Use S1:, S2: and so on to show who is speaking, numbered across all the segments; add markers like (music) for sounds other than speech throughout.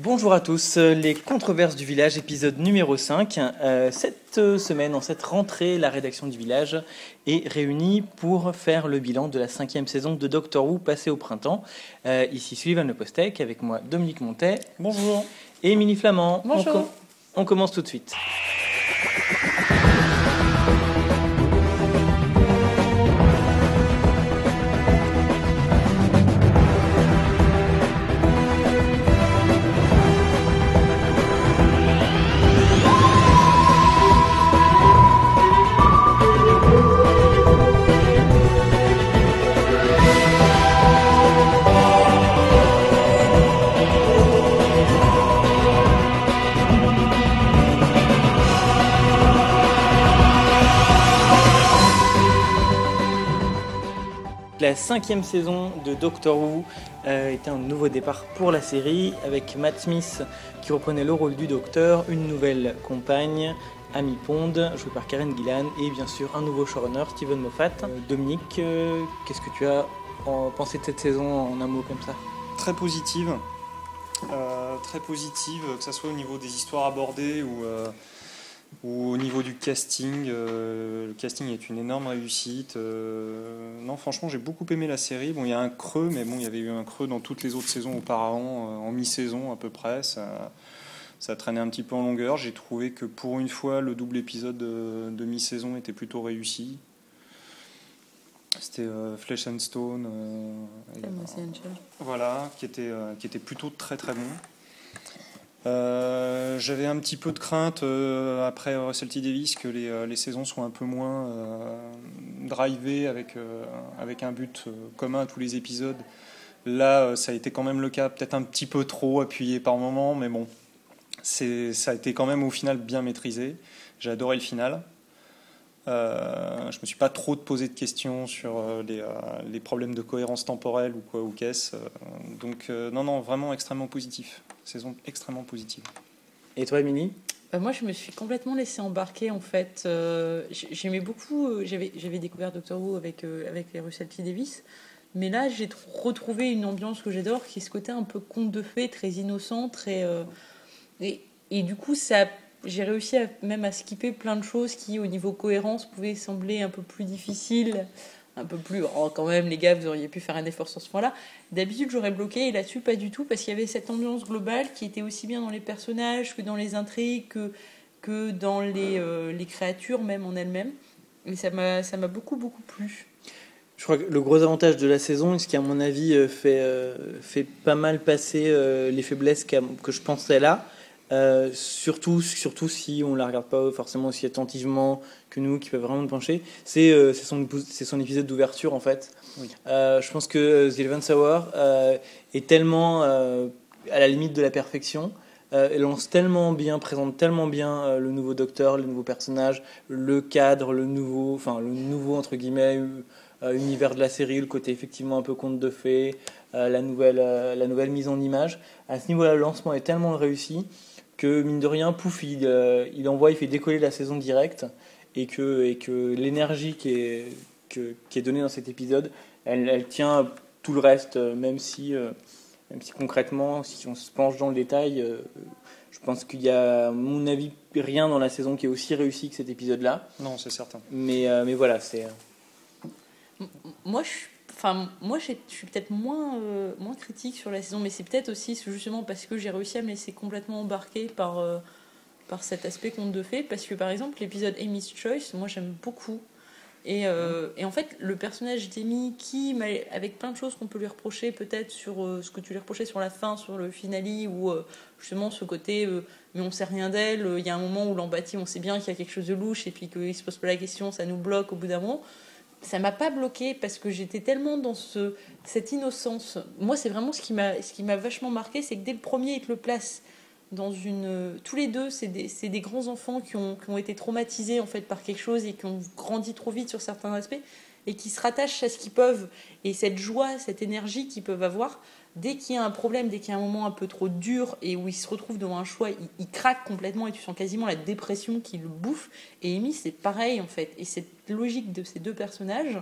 S1: Bonjour à tous, les controverses du village, épisode numéro 5. Euh, cette semaine, en cette rentrée, la rédaction du village est réunie pour faire le bilan de la cinquième saison de Doctor Who passée au printemps. Euh, ici Sullivan Le Postec, avec moi Dominique Montet.
S2: Bonjour.
S1: Et Émilie Flamand.
S3: Bonjour.
S1: On, com- on commence tout de suite. La cinquième saison de Doctor Who euh, était un nouveau départ pour la série, avec Matt Smith qui reprenait le rôle du Docteur, une nouvelle compagne, Amy Pond, jouée par Karen Gillan, et bien sûr un nouveau showrunner, Steven Moffat. Euh, Dominique, euh, qu'est-ce que tu as en- pensé de cette saison en un mot comme ça?
S2: Très positive. Euh, très positive, que ce soit au niveau des histoires abordées ou, euh, ou au niveau du casting. Euh, le casting est une énorme réussite. Euh, non, franchement, j'ai beaucoup aimé la série. Bon, il y a un creux, mais bon, il y avait eu un creux dans toutes les autres saisons auparavant, euh, en mi-saison à peu près. Ça, ça traînait un petit peu en longueur. J'ai trouvé que pour une fois, le double épisode de, de mi-saison était plutôt réussi. C'était euh, Flesh and Stone. euh, et, voilà, qui était, qui était plutôt très très bon. Euh, J'avais un petit peu de crainte euh, après Russell Davis que les, euh, les saisons soient un peu moins drivées avec, avec un but commun à tous les épisodes. Là, ça a été quand même le cas, peut-être un petit peu trop appuyé par moment, mais bon, ça a été quand même au final bien maîtrisé. J'ai adoré le final. Euh, je me suis pas trop posé de questions sur les, les problèmes de cohérence temporelle ou quoi ou qu'est-ce. Donc non non vraiment extrêmement positif. Saison extrêmement positive.
S1: Et toi, Émilie?
S3: Bah, moi, je me suis complètement laissée embarquer en fait. Euh, J'aimais beaucoup. euh, J'avais découvert Doctor Who avec euh, avec les Russell T Davis, mais là, j'ai tr- retrouvé une ambiance que j'adore, qui est ce côté un peu conte de fées, très innocent, très euh, et, et du coup, ça, j'ai réussi à, même à skipper plein de choses qui, au niveau cohérence, pouvaient sembler un peu plus difficiles. Un peu plus, oh, quand même, les gars, vous auriez pu faire un effort sur ce point-là. D'habitude, j'aurais bloqué, et là-dessus, pas du tout, parce qu'il y avait cette ambiance globale qui était aussi bien dans les personnages que dans les intrigues, que, que dans les, euh, les créatures même en elles-mêmes. Et ça m'a beaucoup, beaucoup plu.
S1: Je crois que le gros avantage de la saison, et ce qui à mon avis euh, fait, euh, fait pas mal passer les faiblesses qu'a- que je pensais là, euh, surtout, surtout si on la regarde pas forcément aussi attentivement que nous, qui peuvent vraiment nous pencher, c'est euh, son, épisode d'ouverture en fait.
S2: Oui.
S1: Euh, je pense que The Eleventh Hour est tellement à la limite de la perfection. Elle lance tellement bien, présente tellement bien le nouveau docteur, le nouveau personnage, le cadre, le nouveau, enfin le nouveau entre guillemets univers de la série, le côté effectivement un peu conte de fées, la, nouvelle, la nouvelle mise en image. À ce niveau-là, le lancement est tellement réussi que, mine de rien, pouf, il, euh, il envoie, il fait décoller la saison directe et que, et que l'énergie qui est, que- qui est donnée dans cet épisode, elle, elle tient tout le reste, euh, même si, euh, même si concrètement, si on se penche dans le détail, euh, je pense qu'il y a, à mon avis, rien dans la saison qui est aussi réussi que cet épisode-là.
S2: Non c'est certain.
S1: Mais, euh, mais voilà, c'est.
S3: Moi, je, enfin, moi, je suis peut-être moins, euh, moins critique sur la saison, mais c'est peut-être aussi justement parce que j'ai réussi à me laisser complètement embarquer par, euh, par cet aspect conte de fées. Parce que par exemple, l'épisode Amy's Choice, moi, j'aime beaucoup. Et, euh, et en fait, le personnage d'Amy, qui, avec plein de choses qu'on peut lui reprocher, peut-être sur euh, ce que tu lui reprochais sur la fin, sur le finale, ou euh, justement ce côté, mais on sait rien d'elle, il y a un moment où l'empathie, on sait bien qu'il y a quelque chose de louche, et puis qu'il se pose pas la question, ça nous bloque au bout d'un moment ça m'a pas bloqué parce que j'étais tellement dans ce, cette innocence. Moi, c'est vraiment ce qui m'a ce qui m'a vachement marqué, c'est que dès le premier, il te le place dans une. Tous les deux, c'est des, des grands enfants qui ont, qui ont été traumatisés en fait par quelque chose et qui ont grandi trop vite sur certains aspects et qui se rattachent à ce qu'ils peuvent et cette joie, cette énergie qu'ils peuvent avoir. Dès qu'il y a un problème, dès qu'il y a un moment un peu trop dur et où ils se retrouvent devant un choix, ils craquent complètement et tu sens quasiment la dépression qui le bouffe. Et Amy, c'est pareil en fait. Et cette logique de ces deux personnages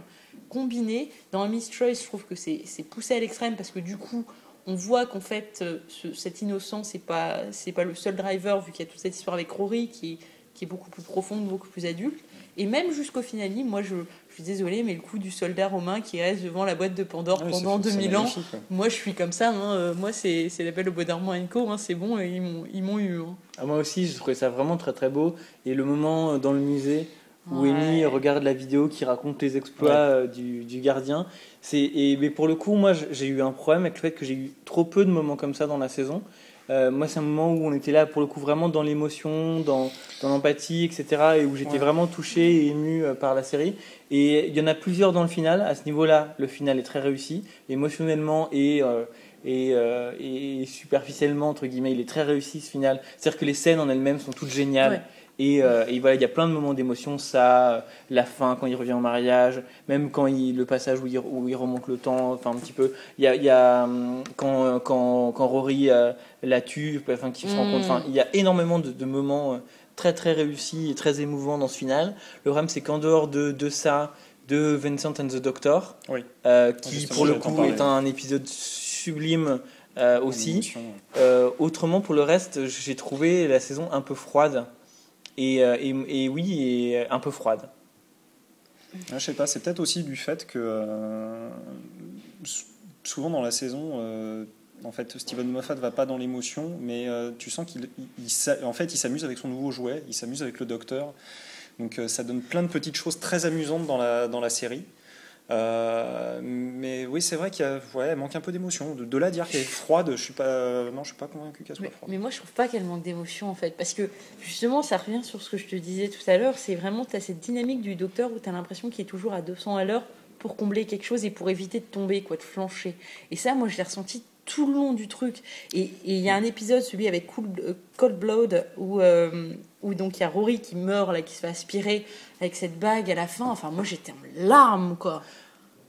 S3: combinée, dans Amy's Choice, je trouve que c'est poussé à l'extrême parce que du coup, on voit qu'en fait, euh, ce- cette innocence, c'est pas, pas le seul driver, vu qu'il y a toute cette histoire avec Rory qui qui est beaucoup plus profonde, beaucoup plus adulte. Et même jusqu'au finale, moi, je, je suis désolée, mais le coup du soldat romain qui reste devant la boîte de Pandore
S2: Ah
S3: pendant
S2: c'est- c'est
S3: 2000 ans, moi, je suis comme ça. hein, euh, moi, c'est, c'est l'appel au Bois d'Armand Co. hein, c'est bon, et ils m'ont, ils m'ont eu. hein.
S1: Ah, moi aussi, je trouvais ça vraiment très très beau. Et le moment euh, dans le musée où
S3: Ouais.
S1: Amy regarde la vidéo qui raconte les exploits euh, du, du gardien, c'est et mais pour le coup, moi, j'ai eu un problème avec le fait que j'ai eu trop peu de moments comme ça dans la saison. Euh, moi, c'est un moment où on était là pour le coup vraiment dans l'émotion, dans, dans l'empathie, etc. Et où j'étais
S2: Ouais.
S1: vraiment touché et ému euh, par la série. Et il y en a plusieurs dans le final. À ce niveau-là, le final est très réussi, émotionnellement et euh, et, euh, et superficiellement entre guillemets, il est très réussi ce final. C'est-à-dire que les scènes en elles-mêmes sont toutes géniales.
S3: Ouais.
S1: Et, euh, et voilà, il y a plein de moments d'émotion, ça, euh, la fin quand il revient au mariage, même quand il, le passage où il, où il remonte le temps, enfin un petit peu. Il y a, il y a hum, quand, quand, quand Rory euh, la tue, enfin qu'il se rend
S3: Mm.
S1: compte, enfin il y a énormément de, de moments très très réussis et très émouvants dans ce final. Le problème c'est qu'en dehors de, de ça, de Vincent and the Doctor,
S2: Oui.
S1: euh, qui
S2: Justement,
S1: pour le coup est un épisode sublime euh, aussi.
S2: Ouais.
S1: Euh, autrement, pour le reste, j'ai trouvé la saison un peu froide. Et, euh, et, et oui, et un peu froide.
S2: Ah, je sais pas, c'est peut-être aussi du fait que euh, souvent dans la saison, euh, en fait, Steven Moffat va pas dans l'émotion, mais euh, tu sens qu'il, en fait, il s'amuse avec son nouveau jouet, il s'amuse avec le Docteur. Donc ça donne plein de petites choses très amusantes dans la dans la série. Euh, mais oui, c'est vrai qu'il ouais, manque un peu d'émotion. De, de là dire qu'elle est froide, je suis pas, non, je suis pas convaincu qu'elle soit
S3: Mais,
S2: froide.
S3: mais moi, je trouve pas qu'elle manque d'émotion en fait. Parce que justement, ça revient sur ce que je te disais tout à l'heure. C'est vraiment, tu as cette dynamique du docteur où tu as l'impression qu'il est toujours à 200 à l'heure pour combler quelque chose et pour éviter de tomber, quoi, de flancher. Et ça, moi, je l'ai ressenti tout le long du truc. Et il y a un épisode, celui avec Cold, euh, Cold Blood, où, euh, où donc il y a Rory qui meurt, là, qui se fait aspirer avec cette bague à la fin. Enfin, moi, j'étais en larmes, quoi.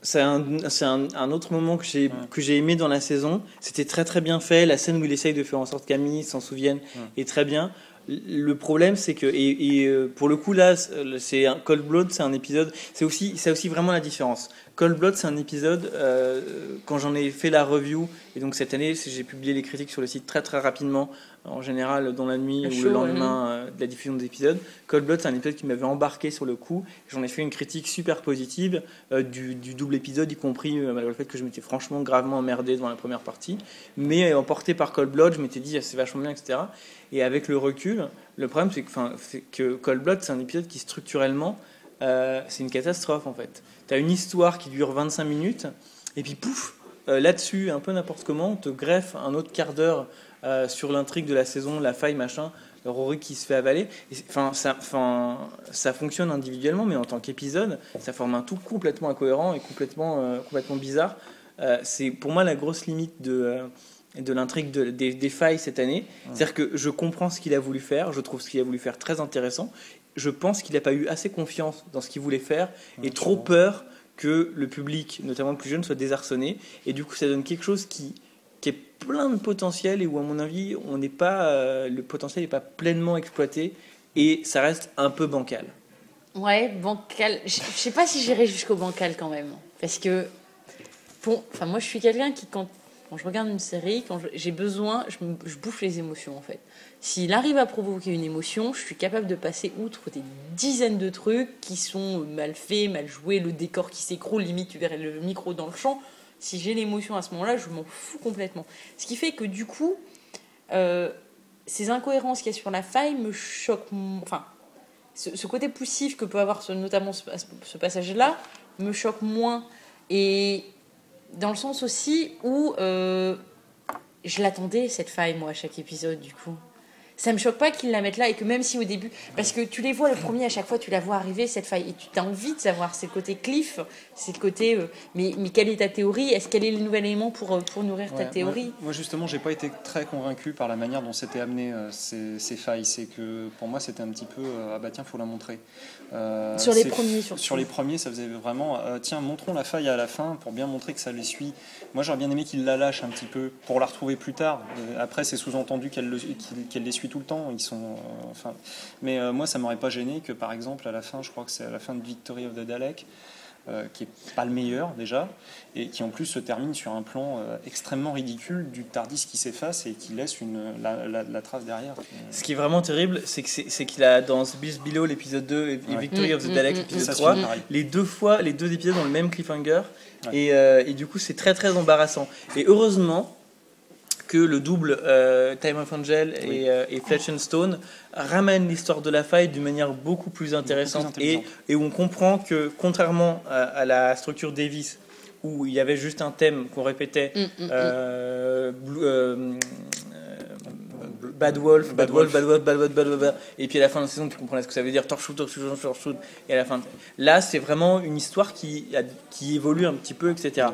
S1: C'est un, c'est un, un autre moment que j'ai que j'ai aimé dans la saison. C'était très très bien fait. La scène où il essaye de faire en sorte qu'Amy s'en souvienne est très bien. Le problème, c'est que et, et, euh, pour le coup là, c'est un Cold Blood, c'est un épisode. C'est aussi c'est aussi vraiment la différence. Cold Blood, c'est un épisode euh, quand j'en ai fait la review et donc cette année, j'ai publié les critiques sur le site très très rapidement, en général dans la nuit ou le lendemain euh, de la diffusion des épisodes. Cold Blood, c'est un épisode qui m'avait embarqué sur le coup. J'en ai fait une critique super positive euh, du, du double épisode, y compris euh, malgré le fait que je m'étais franchement gravement emmerdé dans la première partie. Mais euh, emporté par Cold Blood, je m'étais dit ah, c'est vachement bien, etc. Et avec le recul, le problème c'est que, que Cold Blood, c'est un épisode qui structurellement, c'est une catastrophe en fait. Tu as une histoire qui dure 25 minutes, et puis pouf, euh, là-dessus, un peu n'importe comment, on te greffe un autre quart d'heure euh, sur l'intrigue de la saison, la faille, machin. Rory qui se fait avaler. Enfin, ça, enfin, ça fonctionne individuellement, mais en tant qu'épisode, ça forme un tout complètement incohérent et complètement, euh, complètement bizarre. Euh, c'est pour moi la grosse limite de, euh, de l'intrigue de- des, des failles cette année. C'est-à-dire que je comprends ce qu'il a voulu faire, je trouve ce qu'il a voulu faire très intéressant. Je pense qu'il n'a pas eu assez confiance dans ce qu'il voulait faire et trop peur que le public, notamment le plus jeune, soit désarçonné. Et du coup, ça donne quelque chose qui, qui est plein de potentiel et où, à mon avis, on n'est pas, euh, le potentiel n'est pas pleinement exploité et ça reste un peu bancal.
S3: Ouais, bancal. Je sais pas si j'irai jusqu'au bancal quand même. Parce que, pour, enfin, moi, je suis quelqu'un qui, quand, quand je regarde une série, quand j'ai besoin, je, bouffe les émotions en fait. S'il arrive à provoquer une émotion, je suis capable de passer outre des dizaines de trucs qui sont mal faits, mal joués, le décor qui s'écroule, limite tu verrais le micro dans le champ. Si j'ai l'émotion à ce moment-là, je m'en fous complètement. Ce qui fait que du coup, euh, ces incohérences qu'il y a sur la faille me choquent. Enfin, ce, côté poussif que peut avoir notamment ce, ce passage-là me choque moins. Et dans le sens aussi où euh, je l'attendais, cette faille, moi, à chaque épisode, du coup. Ça me choque pas qu'ils la mettent là et que même si au début, parce que tu les vois le premier à chaque fois, tu la vois arriver cette faille et tu as envie de savoir, c'est le côté cliff, c'est le côté, euh, mais, mais quelle est ta théorie? Est-ce qu'elle est le nouvel élément pour, euh, pour nourrir ta théorie
S2: Moi, moi, justement, j'ai pas été très convaincu par la manière dont c'était amené euh, ces, ces failles. C'est que pour moi, c'était un petit peu euh, ah bah tiens, faut la montrer.
S3: Sur les premiers, surtout.
S2: Sur les premiers, ça faisait vraiment tiens, montrons la faille à la fin pour bien montrer que ça les suit. Moi, j'aurais bien aimé qu'ils la lâchent un petit peu pour la retrouver plus tard. Après, c'est sous-entendu qu'elle le- qu'elle les suit tout le temps. Ils sont, euh, enfin, mais euh, moi, ça m'aurait pas gêné que, par exemple, à la fin, je crois que c'est à la fin de Victory of the Dalek. euh, qui est pas le meilleur déjà, et qui en plus se termine sur un plan euh, extrêmement ridicule du Tardis qui s'efface et qui laisse une, la, la- la trace derrière.
S1: Ce qui est vraiment terrible, c'est que c'est c'est qu'il a dans The Beast Below l'épisode 2 et
S2: Ouais.
S1: Victory of the
S3: Mm,
S1: Dalek
S3: mm,
S1: l'épisode
S2: Ça se
S1: 3,
S2: finit pareil.
S1: les deux fois, les deux épisodes ont le même cliffhanger
S2: Ouais.
S1: et, euh, et du coup c'est très très embarrassant. Et heureusement que le double euh, Time of Angel
S2: Oui.
S1: et, euh, et Fletch and Stone ramène l'histoire de la faille d'une manière beaucoup plus intéressante et, où on comprend que contrairement à, à la structure Davis où il y avait juste un thème qu'on répétait
S3: Mm, mm, mm.
S1: euh, Blue- euh, euh, Bad Wolf, Bad
S2: Bad
S1: Wolf,
S2: Wolf.
S1: Bad Wolf, Bad Wolf, Bad Wolf, Bad- et puis à la fin de la saison, tu comprends ce que ça veut dire, Torchwood, Torchwood, Torchwood, et à la fin. Là, c'est vraiment une histoire qui, a- qui évolue un petit peu, etc.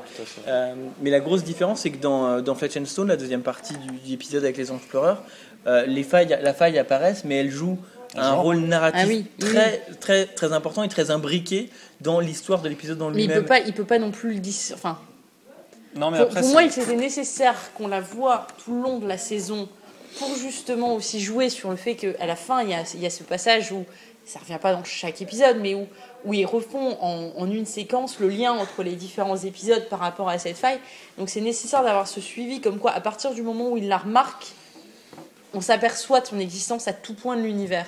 S1: Euh, mais la grosse différence, c'est que dans, euh, dans Fletch and Stone, la deuxième partie du, du épisode avec les anges pleureurs, euh, les failles, la faille apparaissent, mais elle joue
S2: Un
S1: rôle narratif
S3: Ah oui, oui,
S1: très, très, très important et très imbriqué dans l'histoire de l'épisode dans
S3: Mais il
S1: lui-même.
S3: peut pas, il peut pas non plus le dire. Enfin,
S2: Non, mais
S3: pour,
S2: après,
S3: pour moi, il c'était nécessaire qu'on la voie tout le long de la saison pour justement aussi jouer sur le fait qu'à la fin, il y, a, il y a ce passage où ça revient pas dans chaque épisode, mais où, où ils refont en, en une séquence le lien entre les différents épisodes par rapport à cette faille. Donc c'est nécessaire d'avoir ce suivi, comme quoi à partir du moment où il la remarque, on s'aperçoit de son existence à tout point de l'univers.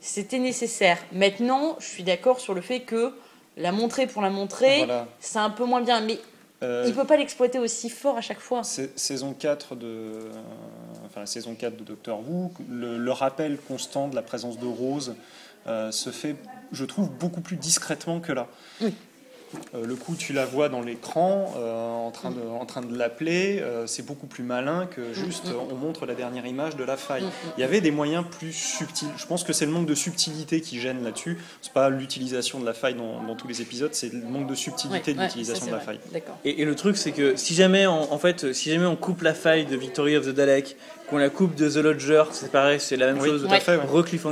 S3: C'était nécessaire. Maintenant, je suis d'accord sur le fait que la montrer pour la montrer,
S2: Voilà.
S3: c'est un peu moins bien, mais
S2: Euh,
S3: il peut pas l'exploiter aussi fort à chaque fois.
S2: Sa- Saison 4 de, euh, enfin, la saison 4 de Doctor Who, le, le rappel constant de la présence de Rose euh, se fait, je trouve, beaucoup plus discrètement que là.
S3: Oui.
S2: Euh, le coup, tu la vois dans l'écran euh, en train de, en train de l'appeler, euh, c'est beaucoup plus malin que juste
S3: Mm, mm.
S2: euh, on montre la dernière image de la faille. Il y avait des moyens plus subtils. Je pense que c'est le manque de subtilité qui gêne là-dessus. C'est pas l'utilisation de la faille dans, dans tous les épisodes, c'est le manque de subtilité
S3: Ouais,
S2: de l'utilisation de la
S3: vrai.
S2: faille.
S1: Et le truc, c'est que si jamais, on, en fait, si jamais on coupe la faille de Victory of the Dalek, qu'on la coupe de The Lodger, c'est pareil, c'est la même
S2: Oui,
S1: chose.
S2: tout à fait, ouais.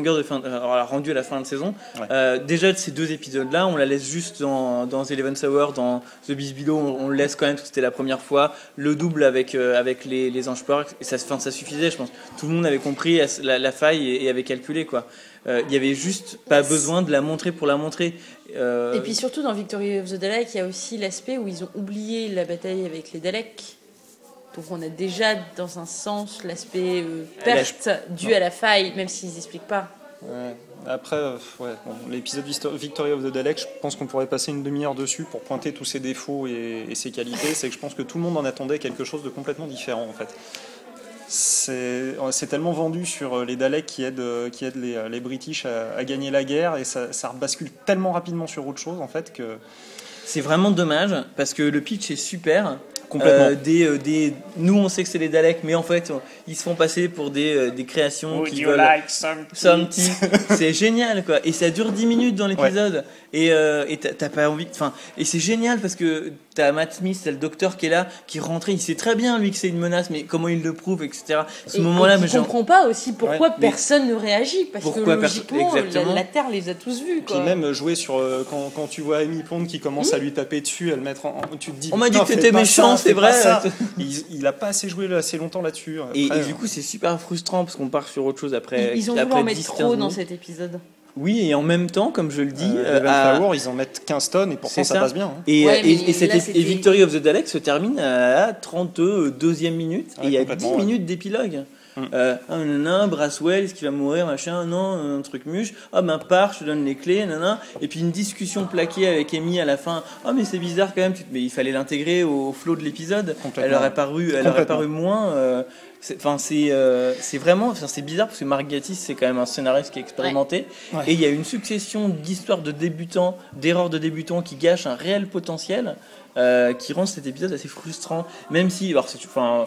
S1: De fin, euh, alors, rendu à la fin de saison.
S2: Ouais.
S1: Euh, déjà, de ces deux épisodes-là, on la laisse juste dans, dans Eleven Hour, dans The Beast Below, on, on le laisse quand même parce que c'était la première fois. Le double avec, euh, avec les, les anges et ça, enfin, ça suffisait, je pense. Tout le monde avait compris la, la faille et, et avait calculé, quoi. Euh, Il y avait juste pas besoin de la montrer pour la montrer. Euh,
S3: Et puis surtout dans Victory of the Dalek, il y a aussi l'aspect où ils ont oublié la bataille avec les Daleks. Donc on a déjà dans un sens l'aspect euh, perte due à la faille, même s'ils n'expliquent pas.
S2: Ouais. Après, euh, ouais, bon, l'épisode Victory of the Dalek, je pense qu'on pourrait passer une demi-heure dessus pour pointer tous ses défauts et, et ses qualités. C'est que je pense que tout le monde en attendait quelque chose de complètement différent en fait. C'est tellement vendu sur euh, les Daleks qui aident, euh, qui aident les, les British à, à gagner la guerre et ça, ça bascule tellement rapidement sur autre chose en fait que
S1: C'est vraiment dommage parce que le pitch est super.
S2: Complètement.
S1: Euh, des, euh, des, nous, on sait que c'est les Daleks, mais en fait, on- ils se font passer pour des, euh, des créations qui veulent.
S2: some
S1: Something. (laughs) c'est génial quoi et ça dure 10 minutes dans l'épisode et euh, t'as pas envie enfin et c'est génial parce que t'as Matt Smith t'as le docteur qui est là qui est rentré il sait très bien lui que c'est une menace mais comment il le prouve etc ce
S3: Et-
S1: moment là
S3: et
S1: mais
S3: je
S1: genre
S3: comprends pas aussi pourquoi
S1: Ouais,
S3: personne ne réagit parce
S1: Pourquoi
S3: que logiquement la,
S1: exactement.
S3: la Terre les a tous vus.
S2: Puis
S3: Quoi.
S2: même jouer sur euh, quand, quand tu vois Amy Pond qui commence à lui taper dessus, à le mettre en, en- tu te dis
S1: On m'a dit que t'étais méchant, c'est vrai.
S2: ça. (laughs) il, il a pas assez joué assez longtemps là-dessus.
S1: et,
S2: Après,
S1: et du coup c'est super frustrant parce qu'on part sur autre chose après
S3: ils, ils ont voulu
S1: après
S3: en mettre
S1: 10,
S3: trop
S1: 15
S3: dans cet épisode.
S1: Oui et en même temps comme je le dis
S2: euh,
S1: euh, à-
S2: ils en mettent 15 tonnes et pourtant
S1: C'est
S2: ça,
S1: ça.
S2: passe bien. hein.
S1: Et,
S3: Ouais,
S1: et- et cette-
S3: là,
S1: et
S3: c'était-
S1: Victory of the Dalek se termine à 32e minute
S2: Ouais,
S1: et il y a 10
S2: complètement, ouais.
S1: minutes d'épilogue.
S2: Mm.
S1: Euh, ah, nanana, Braswell, est-ce qu'il va mourir, machin, non, un truc muche. Ah ben pars, je te donne les clés, nanana. Et puis une discussion plaquée avec Amy à la fin. Ah mais c'est bizarre quand même, mais il fallait l'intégrer au flow de l'épisode. Elle aurait paru, elle aurait paru moins. euh, Enfin c'est euh, vraiment, c'est bizarre parce que Mark Gatiss c'est quand même un scénariste qui est expérimenté.
S2: Ouais.
S1: Et il y a une succession d'histoires de débutants, d'erreurs de débutants qui gâchent un réel potentiel, euh, qui rend cet épisode assez frustrant. Même si, alors enfin,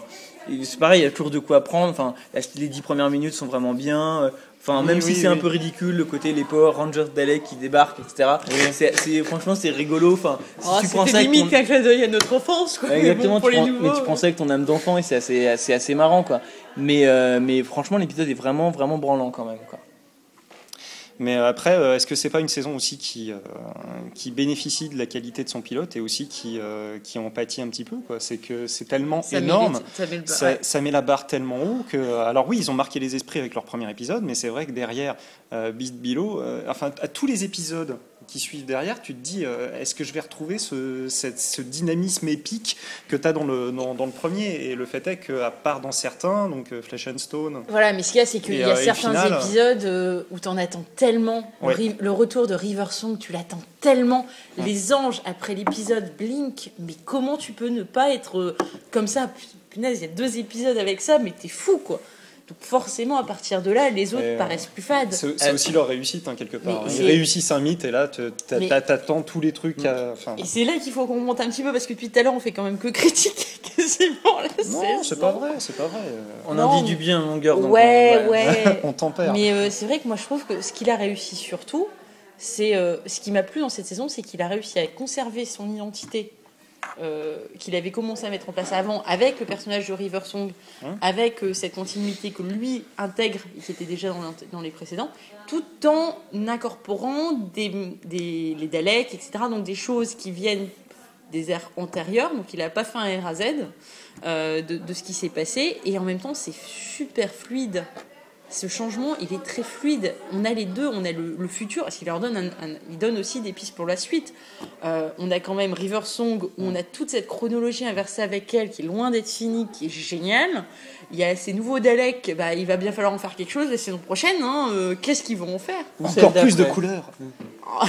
S1: c'est pareil, il y a toujours de quoi apprendre. Enfin, les dix premières minutes sont vraiment bien. Enfin,
S2: Oui,
S1: même si
S2: oui,
S1: c'est un peu ridicule, le côté les Power Rangers Dalek qui débarquent, etc. Franchement, c'est rigolo. Enfin, si
S3: Oh,
S1: tu prends ça avec
S3: limite
S1: ton-
S3: d'œil à notre enfance. Quoi. Mais
S1: Exactement,
S3: bon, pour
S1: tu
S3: les
S1: prends-
S3: nouveaux.
S1: mais tu prends ça avec ton âme d'enfant et c'est assez, assez, assez marrant, quoi. Mais, euh, mais franchement, l'épisode est vraiment, vraiment branlant quand même, quoi.
S2: Mais après, euh, est-ce que c'est pas une saison aussi qui, euh, qui bénéficie de la qualité de son pilote et aussi qui, euh, qui en pâtit un petit peu quoi? C'est que c'est tellement
S3: Ça met
S2: énorme,
S3: les- ça met le-
S2: ça,
S3: ouais.
S2: ça met la barre tellement haut que. Alors oui, ils ont marqué les esprits avec leur premier épisode, mais c'est vrai que derrière euh, Beast Below, euh, enfin à tous les épisodes qui suivent derrière, tu te dis euh, est-ce que je vais retrouver ce, cette- ce dynamisme épique que tu as dans le, dans, dans le premier? Et le fait est qu'à part dans certains, donc euh, Flesh and Stone,
S3: Voilà, mais ce qu'il y a, c'est qu'il y a
S2: euh,
S3: certains
S2: final,
S3: épisodes euh, où t'en attends tellement. Le retour de River Song, tu l'attends tellement. Les anges, après l'épisode Blink, mais comment tu peux ne pas être euh, comme ça? Punaise, il y a deux épisodes avec ça, mais t'es fou, quoi. Donc forcément, à partir de là, les autres
S2: euh,
S3: paraissent plus fades.
S2: c'est c'est
S1: Euh,
S2: aussi leur réussite hein, quelque part.
S3: mais
S2: Ils réussissent un mythe et là, t'attends tous les trucs. à- enfin,
S3: Et c'est là qu'il faut qu'on monte un petit peu, parce que depuis tout à l'heure, on fait quand même que (laughs) critiquer quasiment la
S2: non,
S3: saison.
S2: c'est pas vrai, c'est pas vrai. euh,
S1: On
S3: Non,
S1: en dit
S3: mais-
S1: du bien en longueur. donc
S3: Ouais, (laughs)
S1: on-
S3: ouais.
S2: On tempère.
S3: Mais euh, c'est vrai que moi je trouve que ce qu'il a réussi surtout, c'est euh, ce qui m'a plu dans cette saison, c'est qu'il a réussi à conserver son identité euh, qu'il avait commencé à mettre en place avant avec le personnage de River Song,
S2: Hein
S3: avec euh, cette continuité que lui intègre et qui était déjà dans, les précédents, tout en incorporant des, des, les Daleks, etc. Donc des choses qui viennent des ères antérieures, donc il n'a pas fait un R à Z euh, de, de ce qui s'est passé, et en même temps c'est super fluide. Ce changement, il est très fluide. On a les deux, on a le, le futur, parce qu'il leur donne, un- un- il donne aussi des pistes pour la suite. Euh, on a quand même River Song, où on a toute cette chronologie inversée avec elle, qui est loin d'être finie, qui est géniale. Il y a ces nouveaux Daleks, bah, il va bien falloir en faire quelque chose la saison prochaine. hein. Euh, Qu'est-ce qu'ils vont en faire
S2: Encore plus de couleurs. (laughs)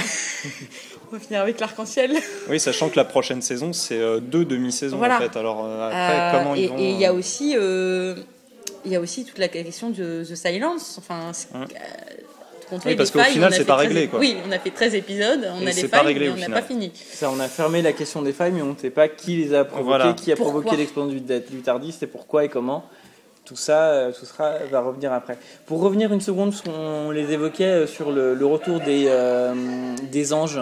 S3: On va finir avec l'arc-en-ciel.
S2: Oui, sachant que la prochaine saison, c'est euh, deux demi-saisons
S3: Voilà.
S2: en fait. Alors après,
S3: Euh,
S2: comment
S3: et
S2: ils vont.
S3: et il y a aussi, euh, il y a aussi toute la question de The Silence. Enfin,
S2: Hum.
S3: euh,
S2: Oui, parce qu'au final,
S3: on
S2: c'est pas
S3: 13
S2: réglé, quoi.
S3: Oui, on a fait 13 épisodes, on
S2: Et
S3: a
S2: pas
S3: failles,
S2: réglé,
S3: mais on n'a pas fini.
S1: Ça, on a fermé la question des failles, mais on ne sait pas qui les a provoquées,
S2: Voilà.
S1: qui a
S3: Pourquoi?
S1: provoqué l'explosion du, du Tardis, et pourquoi et comment. Tout ça, euh, tout sera, va revenir après. Pour revenir une seconde, qu'on les évoquait euh, sur le, le retour des, euh, des anges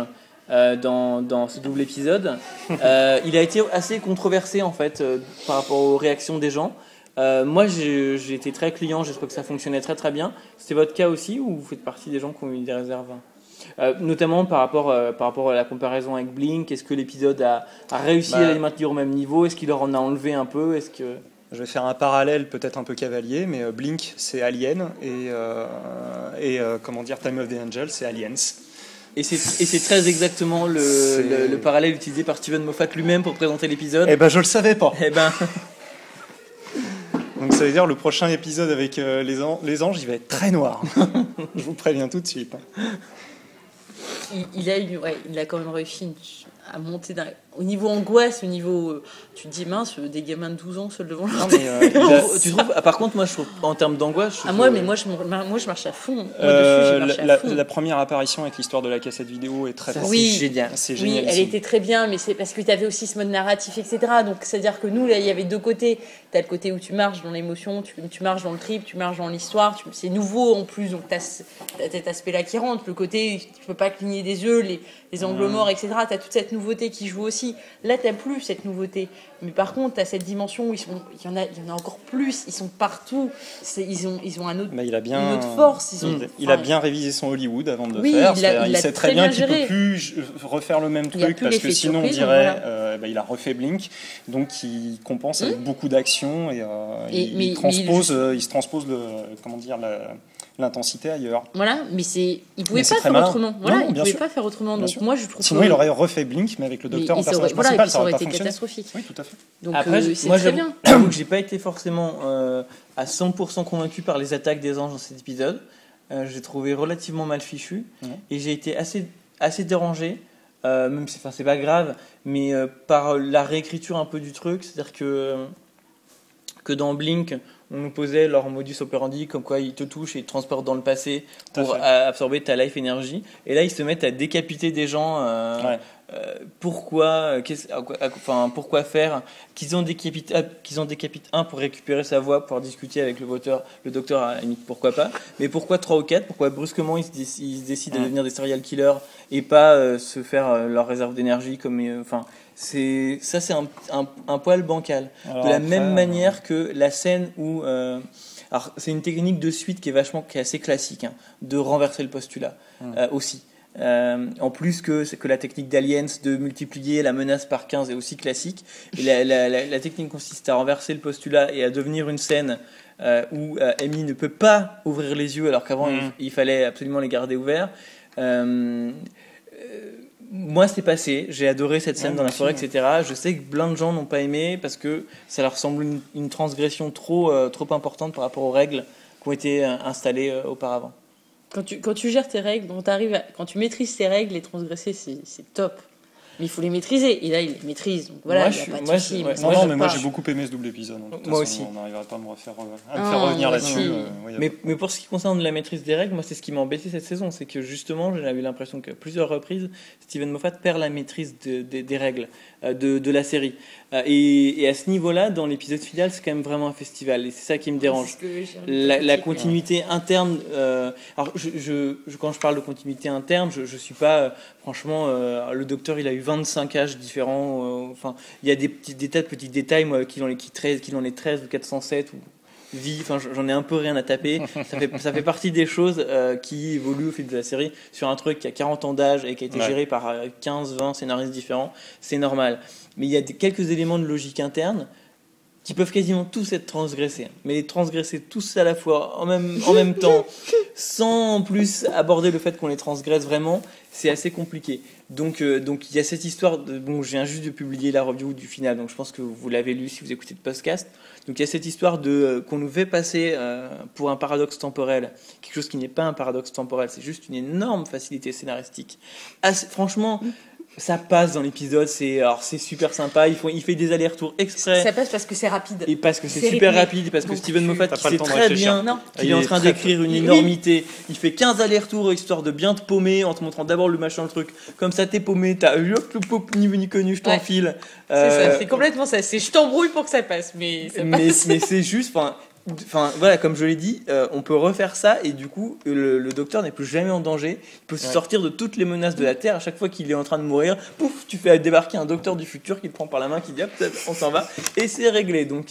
S1: euh, dans, dans ce double épisode, euh, il a été assez controversé en fait euh, par rapport aux réactions des gens. Euh, moi, j'ai été très client, j'ai trouvé que ça fonctionnait très très bien. C'était votre cas aussi ou vous faites partie des gens qui ont eu des réserves? Euh, notamment par rapport, euh, par rapport à la comparaison avec Blink, est-ce que l'épisode a, a réussi
S2: Bah.
S1: à les maintenir au même niveau? Est-ce qu'il leur en a enlevé un peu? Est-ce que
S2: Je vais faire un parallèle peut-être un peu cavalier, mais Blink, c'est Alien et, et comment dire, Time of the Angel, c'est Aliens.
S1: et c'est très exactement le, le, le parallèle utilisé par Steven Moffat lui-même pour présenter l'épisode?
S2: Eh ben, je le savais pas.
S1: Eh ben, (laughs)
S2: Donc ça veut dire le prochain épisode avec euh, les, an- les anges, il va être très noir. (laughs) je vous préviens tout de suite.
S3: Il, il a, eu- ouais, il a quand même réussi à monter d'un- au niveau angoisse, au niveau. euh, Tu te dis, mince, des gamins de 12 ans seuls devant leur
S1: non, mais, euh, a- (laughs) tu trouves ah, Par contre, moi, je trouve en termes d'angoisse, je
S3: Ah,
S1: trouve
S3: moi,
S1: que-
S3: mais moi je, moi, je marche à fond. Moi,
S2: Euh,
S3: dessus, j'ai
S2: la,
S3: marché à
S2: la-
S3: fond.
S2: la première apparition avec l'histoire de la cassette vidéo est très
S1: ça.
S3: Oui.
S1: c'est génial.
S2: C'est
S3: Oui, elle était très bien, mais c'est parce que tu avais aussi ce mode narratif, etc. Donc, c'est-à-dire que nous, là, il y avait deux côtés. Tu as le côté où tu marches dans l'émotion, tu, tu marches dans le trip, tu marches dans l'histoire. tu- C'est nouveau en plus, donc tu as, cet aspect-là qui rentre. Le côté, tu peux pas cligner des yeux, les, les angles
S2: Mhm.
S3: morts, etc. Tu as toute cette nouveauté qui joue aussi. Là, tu plus cette nouveauté. Mais par contre, tu as cette dimension où ils sont, il, y en a, il y en a encore plus. Ils sont partout. Ils ont, ils ont un autre,
S2: Mais il a bien,
S3: une autre force. Ils ont,
S2: il, a bien révisé son Hollywood avant de le
S3: Oui,
S2: faire.
S3: il
S2: sait
S3: très
S2: bien qu'il peut plus j- refaire le même truc parce que sinon on dirait
S3: voilà.
S2: euh, bah, il a refait Blink, donc il compense avec beaucoup d'action et, euh,
S3: Et-
S2: il,
S3: mais-
S2: il
S3: mais
S2: transpose,
S3: il-
S2: euh, il se transpose le comment dire la- l'intensité ailleurs.
S3: Voilà, mais c'est, il pouvait
S2: Mais
S3: pas faire
S2: malin.
S3: autrement. Voilà,
S2: non,
S3: il pouvait
S2: sûr.
S3: pas faire autrement. Donc moi, je trouve
S2: Sinon
S3: que-
S2: il aurait refait Blink mais avec le
S3: mais
S2: docteur en personnage
S3: voilà,
S2: ça aurait
S3: été catastrophique.
S2: Oui, tout à fait.
S3: Donc
S1: Après,
S3: euh,
S1: je-
S3: c'est
S1: moi,
S3: très bien.
S1: que j'ai pas été forcément euh, à 100% convaincu par les attaques des anges dans cet épisode. Euh, j'ai trouvé relativement mal fichu
S2: Ouais.
S1: et j'ai été assez, assez dérangé, euh, même si enfin, c'est pas grave, mais euh, par la réécriture un peu du truc. C'est-à-dire que, que dans Blink, on nous posait leur modus operandi, comme quoi ils te touchent et ils te transportent dans le passé
S2: à
S1: pour euh, absorber ta life énergie. Et là, ils se mettent à décapiter des gens. euh,
S2: Ouais.
S1: euh, pourquoi, à à- enfin, pourquoi faire qu'ils ont décapité, ah, qu'ils en décapitent un pour récupérer sa voix, pouvoir discuter avec le voteur, le docteur à pourquoi pas. Mais pourquoi trois ou quatre Pourquoi brusquement ils se, décident de
S2: Ouais.
S1: devenir des serial killers et pas euh, se faire leur réserve d'énergie comme, enfin, c'est ça c'est un, un, un poil bancal.
S2: Alors
S1: de la
S2: après,
S1: même
S2: euh,
S1: manière que la scène où euh, Alors, c'est une technique de suite qui est vachement, qui est assez classique, hein, de renverser le postulat
S2: Mm.
S1: euh, aussi. Euh, en plus que, que la technique d'Aliens de multiplier la menace par 15 est aussi classique. Et la, la- la- la technique consiste à renverser le postulat et à devenir une scène euh, où euh, Amy ne peut pas ouvrir les yeux alors qu'avant il, il fallait absolument les garder ouverts. Moi, c'est passé. J'ai adoré cette scène
S2: Ouais,
S1: dans la forêt, etc. Je sais que plein de gens n'ont pas aimé parce que ça leur semble une, une transgression trop, euh, trop importante par rapport aux règles qui ont été euh, installées euh, auparavant.
S3: Quand tu, quand tu gères tes règles, quand, à- quand tu maîtrises tes règles, les transgresser, c'est top. Mais il faut les maîtriser. Et là, il les maîtrise. Donc voilà,
S1: Moi,
S3: il a
S1: suis-
S3: pas de
S1: moi, ouais,
S2: Non, non, mais moi j'ai beaucoup aimé ce double épisode. hein.
S1: Moi
S2: façon,
S1: aussi.
S2: On n'arrivera pas à me refaire, euh, à me
S3: Ah,
S2: faire revenir là-dessus. euh, ouais,
S1: Mais, mais pour ce qui concerne la maîtrise des règles, moi, c'est ce qui m'a embêté cette saison. C'est que justement, j'avais l'impression qu'à plusieurs reprises, Steven Moffat perd la maîtrise de- de- des règles euh, de, de la série. Euh, et, et à ce niveau-là, dans l'épisode final, c'est quand même vraiment un festival. Et c'est ça qui me dérange.
S3: Que
S1: la, la
S3: critiqué.
S1: continuité interne. euh, alors, je, je- je- quand je parle de continuité interne, je, je suis pas. Franchement, euh, le docteur, il a eu 25 âges différents. euh, enfin, il y a des, petits, des tas de petits détails, moi, qui dans les, qui 13, qui dans les 13 ou 407 ou vie. Enfin, j'en ai un peu rien à taper. Ça fait, ça fait partie des choses euh, qui évoluent au fil de la série sur un truc qui a 40 ans d'âge et qui a été
S2: Ouais.
S1: géré par euh, 15, 20 scénaristes différents. C'est normal. Mais il y a des- quelques éléments de logique interne qui peuvent quasiment tous être transgressés. Mais les transgresser tous à la fois, en même, en même (laughs) temps, sans plus aborder le fait qu'on les transgresse vraiment, c'est assez compliqué. Donc euh, donc il y a cette histoire, de, bon, je viens juste de publier la review du final, donc je pense que vous l'avez lu si vous écoutez le podcast. Donc il y a cette histoire de euh, qu'on nous fait passer euh, pour un paradoxe temporel, quelque chose qui n'est pas un paradoxe temporel, c'est juste une énorme facilité scénaristique. Assez- franchement, ça passe dans l'épisode, c'est alors c'est super sympa, il, faut, il fait des allers-retours exprès.
S3: Ça passe parce que c'est rapide.
S1: Et parce que c'est
S3: C'est
S1: super rapide, parce que Steven Moffat qui sait très bien qu'il
S2: Il
S1: est en train d'écrire une
S3: Oui.
S1: énormité. Il fait 15 allers-retours histoire de bien te paumer en te montrant d'abord le machin, le truc. Comme ça, t'es paumé, t'as ni vu ni connu, je
S3: Ouais.
S1: t'enfile.
S3: C'est
S1: Euh,
S3: ça, c'est complètement ça. C'est je t'embrouille pour que ça passe, mais ça
S1: mais
S3: passe.
S1: mais c'est juste, enfin, voilà, comme je l'ai dit, euh, on peut refaire ça et du coup, le, le docteur n'est plus jamais en danger. Il peut se
S2: Ouais.
S1: sortir de toutes les menaces de la Terre. À chaque fois qu'il est en train de mourir, pouf, tu fais débarquer un docteur du futur qui le prend par la main, qui dit hop, on s'en va et c'est réglé. Donc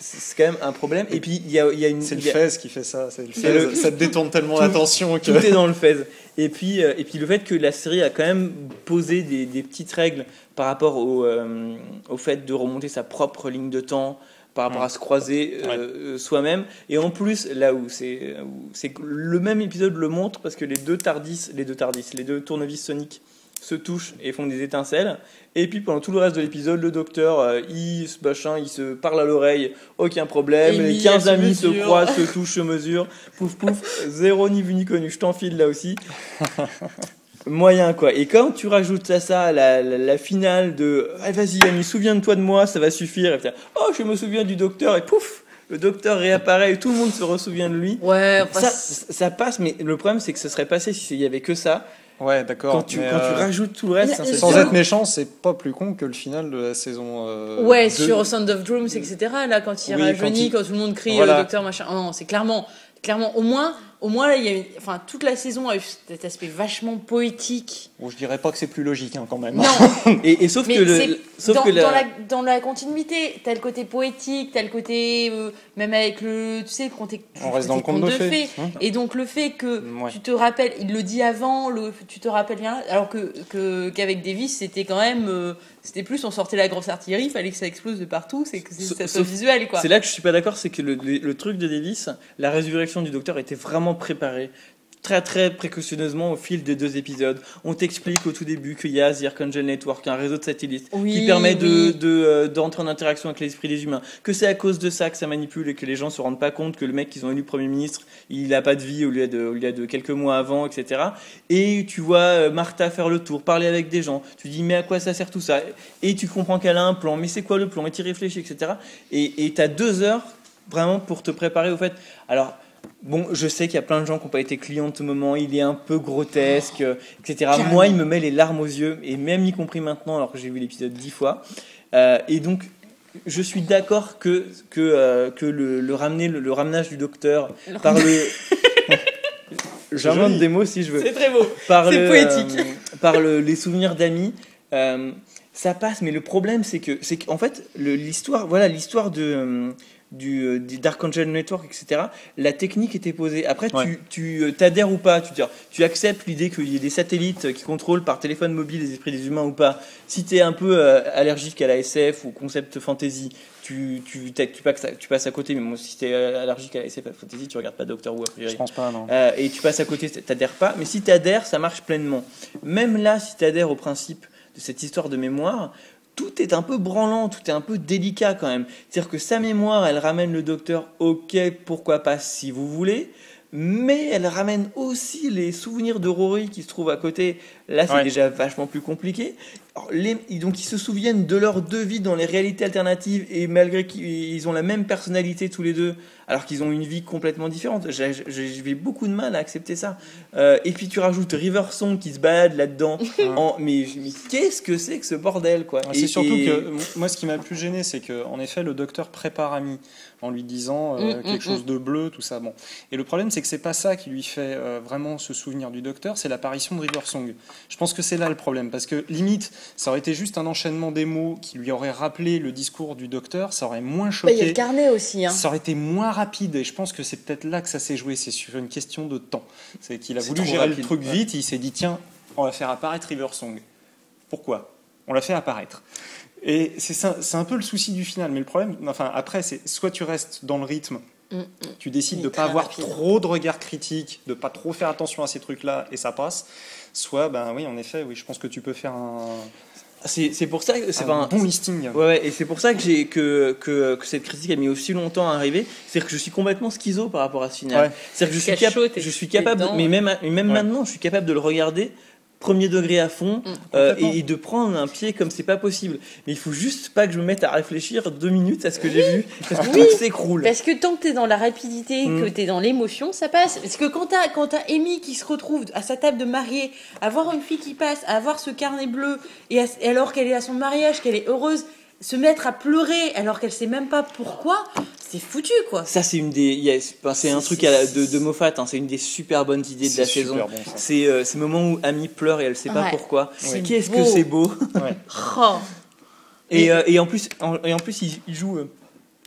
S1: c'est quand même un problème. Et puis il y a, il y a une,
S2: C'est le
S1: a-
S2: Fez qui fait ça. C'est le
S1: C'est
S2: Fez,
S1: le-
S2: Ça te détourne tellement l'attention que.
S1: Tout est dans le fez. Et puis, euh, et puis le fait que la série a quand même posé des, des petites règles par rapport au, euh, au fait de remonter sa propre ligne de temps, par rapport
S2: Mm.
S1: à se croiser euh, euh, soi-même. Et en plus, là où c'est où c'est le même épisode le montre parce que les deux Tardis, les deux Tardis, les deux tournevis soniques se touchent et font des étincelles. Et puis pendant tout le reste de l'épisode, le docteur, euh, il se machin, il se parle à l'oreille, aucun problème.
S3: Et
S1: les
S3: lui,
S1: 15
S3: elle se
S1: amis se
S3: mesure.
S1: croisent, se touchent, se mesurent. Pouf pouf, (laughs) zéro ni vu ni connu. Je t'enfile là aussi. (laughs) Moyen quoi. Et quand tu rajoutes à ça la, la, la finale de ah, vas-y Annie, souviens-toi de moi, ça va suffire. Et puis, oh, je me souviens du docteur et pouf, le docteur réapparaît et tout le monde se ressouvient de lui.
S3: Ouais, enfin,
S1: Ça,
S3: c'est-
S1: ça passe, mais le problème c'est que ce serait passé s'il y avait que ça.
S2: Ouais, d'accord.
S1: Quand, tu, quand tu
S2: euh,
S1: rajoutes tout le reste,
S3: Mais-
S1: hein, ça
S2: Sans être méchant, c'est pas plus con que le final de la saison. euh,
S3: ouais,
S2: deux.
S3: sur Sound of Drums, etc. Là, quand il
S2: Oui,
S3: rajeunit,
S2: quand
S3: quand,
S2: il-
S3: tout le monde crie
S2: Voilà.
S3: euh, docteur machin. Oh non, c'est clairement, clairement, au moins, au moins là, il y a, enfin, toute la saison a eu cet aspect vachement poétique.
S2: Bon, je dirais pas que c'est plus logique hein, quand même.
S3: Non, (laughs)
S1: Et, et sauf
S3: mais
S1: que le, sauf
S3: dans,
S1: que la-
S3: dans la, dans la continuité, le côté poétique, le côté euh, même avec le, tu sais, conte,
S2: On reste dans le conte de fées. hein.
S3: Et donc le fait que
S1: Ouais.
S3: tu te rappelles, il le dit avant, le, tu te rappelles bien, alors que que- qu'avec Davis c'était quand même, euh, c'était plus on sortait la grosse artillerie, il fallait que ça explose de partout, c'est que ça soit visuel quoi.
S1: C'est là que je suis pas d'accord, c'est que le, le- le truc de Davis, la résurrection du docteur était vraiment préparée. Très très précautionneusement au fil des deux épisodes. On t'explique au tout début qu'il y a The Archangel Network, un réseau de satellites
S3: Oui,
S1: qui permet de,
S3: oui.
S1: de, euh, d'entrer en interaction avec l'esprit des humains. Que c'est à cause de ça que ça manipule et que les gens se rendent pas compte que le mec qu'ils ont élu Premier ministre, il a pas de vie au lieu de, au lieu de quelques mois avant, etc. Et tu vois euh, Martha faire le tour, parler avec des gens. Tu dis mais à quoi ça sert tout ça? Et tu comprends qu'elle a un plan. Mais c'est quoi le plan? Et tu y réfléchis, etc. Et tu as deux heures vraiment pour te préparer au fait. Alors. Bon, je sais qu'il y a plein de gens qui n'ont pas été clients de ce moment, il est un peu grotesque, euh, etc.
S3: Carrément.
S1: Moi, il me met les larmes aux yeux, et même y compris maintenant, alors que j'ai vu l'épisode dix fois. Euh, et donc, je suis d'accord que, que, euh, que le, le, ramener, le, le ramenage du docteur
S3: Alors-
S1: par le. (laughs) J'invente des mots si je veux
S3: C'est très beau.
S1: par, le,
S3: poétique.
S1: euh, par le- les souvenirs d'amis. ça passe, mais le problème, c'est que, c'est qu'en fait, l'histoire, voilà, l'histoire de, du, euh, du Dark Angel Network, etc., la technique était posée. Après, tu, tu euh, t'adhères ou pas, tu, veux dire, tu acceptes l'idée qu'il y ait des satellites qui contrôlent par téléphone mobile les esprits des humains ou pas. Si tu es un peu euh, allergique à la SF ou concept fantasy, tu, tu, tu, tu, passes, tu passes à côté, mais bon, si tu es allergique à la SF à la fantasy, tu regardes pas Doctor Who a priori.
S2: Je pense pas, non.
S1: Euh, et tu passes à côté, t'adhères pas. Mais si tu adhères, ça marche pleinement. Même là, si tu adhères au principe de cette histoire de mémoire, tout est un peu branlant, tout est un peu délicat quand même. C'est-à-dire que sa mémoire, elle ramène le docteur, ok, pourquoi pas si vous voulez, mais elle ramène aussi les souvenirs de Rory qui se trouvent à côté. Là, c'est
S2: Ouais.
S1: déjà vachement plus compliqué. Alors, les- donc, ils se souviennent de leurs deux vies dans les réalités alternatives et malgré qu'ils ont la même personnalité tous les deux, alors qu'ils ont une vie complètement différente. J'ai beaucoup de mal à accepter ça. Euh, et puis, tu rajoutes River Song qui se balade là-dedans. (laughs) en- mais mais qu'est-ce que c'est que ce bordel, quoi? Et-
S2: C'est surtout
S1: et-
S2: que moi, ce qui m'a le plus gêné, c'est que en effet, le docteur prépare Ami en lui disant euh,
S3: Mm,
S2: quelque
S3: mm,
S2: chose de bleu, tout ça. Bon. Et le problème, c'est que c'est pas ça qui lui fait euh, vraiment se souvenir du docteur, c'est l'apparition de River Song. Je pense que c'est là le problème, parce que limite, ça aurait été juste un enchaînement des mots qui lui aurait rappelé le discours du docteur, ça aurait moins
S3: Bah, Il y a
S2: choqué.
S3: le carnet aussi. Hein.
S2: Ça aurait été moins rapide et je pense que c'est peut-être là que ça s'est joué. C'est sur une question de temps. C'est qu'il a voulu gérer le truc
S1: ouais.
S2: vite. Et il s'est dit tiens, on va faire apparaître River Song. Pourquoi? On l'a fait apparaître. Et c'est ça- c'est un peu le souci du final. Mais le problème, enfin après, c'est soit tu restes dans le rythme.
S3: Mm, mm.
S2: Tu décides de
S3: est
S2: pas avoir
S3: rapide.
S2: trop de regard critique, de pas trop faire attention à ces trucs-là et ça passe. Soit, ben oui, en effet, oui, je pense que tu peux faire un,
S1: C'est pour ça que c'est
S2: un
S1: pas un-
S2: bon listing.
S1: Ouais, ouais, et c'est pour ça que, j'ai, que, que, que cette critique a mis aussi longtemps à arriver. C'est-à-dire que je suis complètement schizo par rapport à ce final.
S2: Ouais.
S1: C'est-à-dire que je suis, cap- je capable,
S3: dedans,
S1: mais
S3: ouais.
S1: même, même
S2: Ouais.
S1: maintenant, je suis capable de le regarder premier degré à fond
S3: Mm.
S1: euh, et, et de prendre un pied comme c'est pas possible. Mais il faut juste pas que je me mette à réfléchir deux minutes à ce que j'ai vu parce que
S3: Oui.
S1: tout s'écroule.
S3: Parce que tant que t'es dans la rapidité,
S1: Mm.
S3: que t'es dans l'émotion, ça passe. Parce que quand t'as quand t'as Amy qui se retrouve à sa table de mariée, à voir une fille qui passe, à voir ce carnet bleu, et, à- et alors qu'elle est à son mariage, qu'elle est heureuse, se mettre à pleurer alors qu'elle sait même pas pourquoi, c'est foutu quoi.
S1: Ça, c'est une des. c'est enfin, c'est un truc à la-
S3: c'est-
S1: de, de Moffat, hein, c'est une des super bonnes idées de la
S2: super
S1: saison.
S2: bon.
S1: C'est euh, ces moments où Amy pleure et elle sait pas pourquoi.
S3: C'est
S1: Qu'est-ce que c'est beau!
S2: Ouais.
S3: Oh.
S1: Et,
S3: Et-
S1: euh, et en plus, en, et en plus il, il joue euh,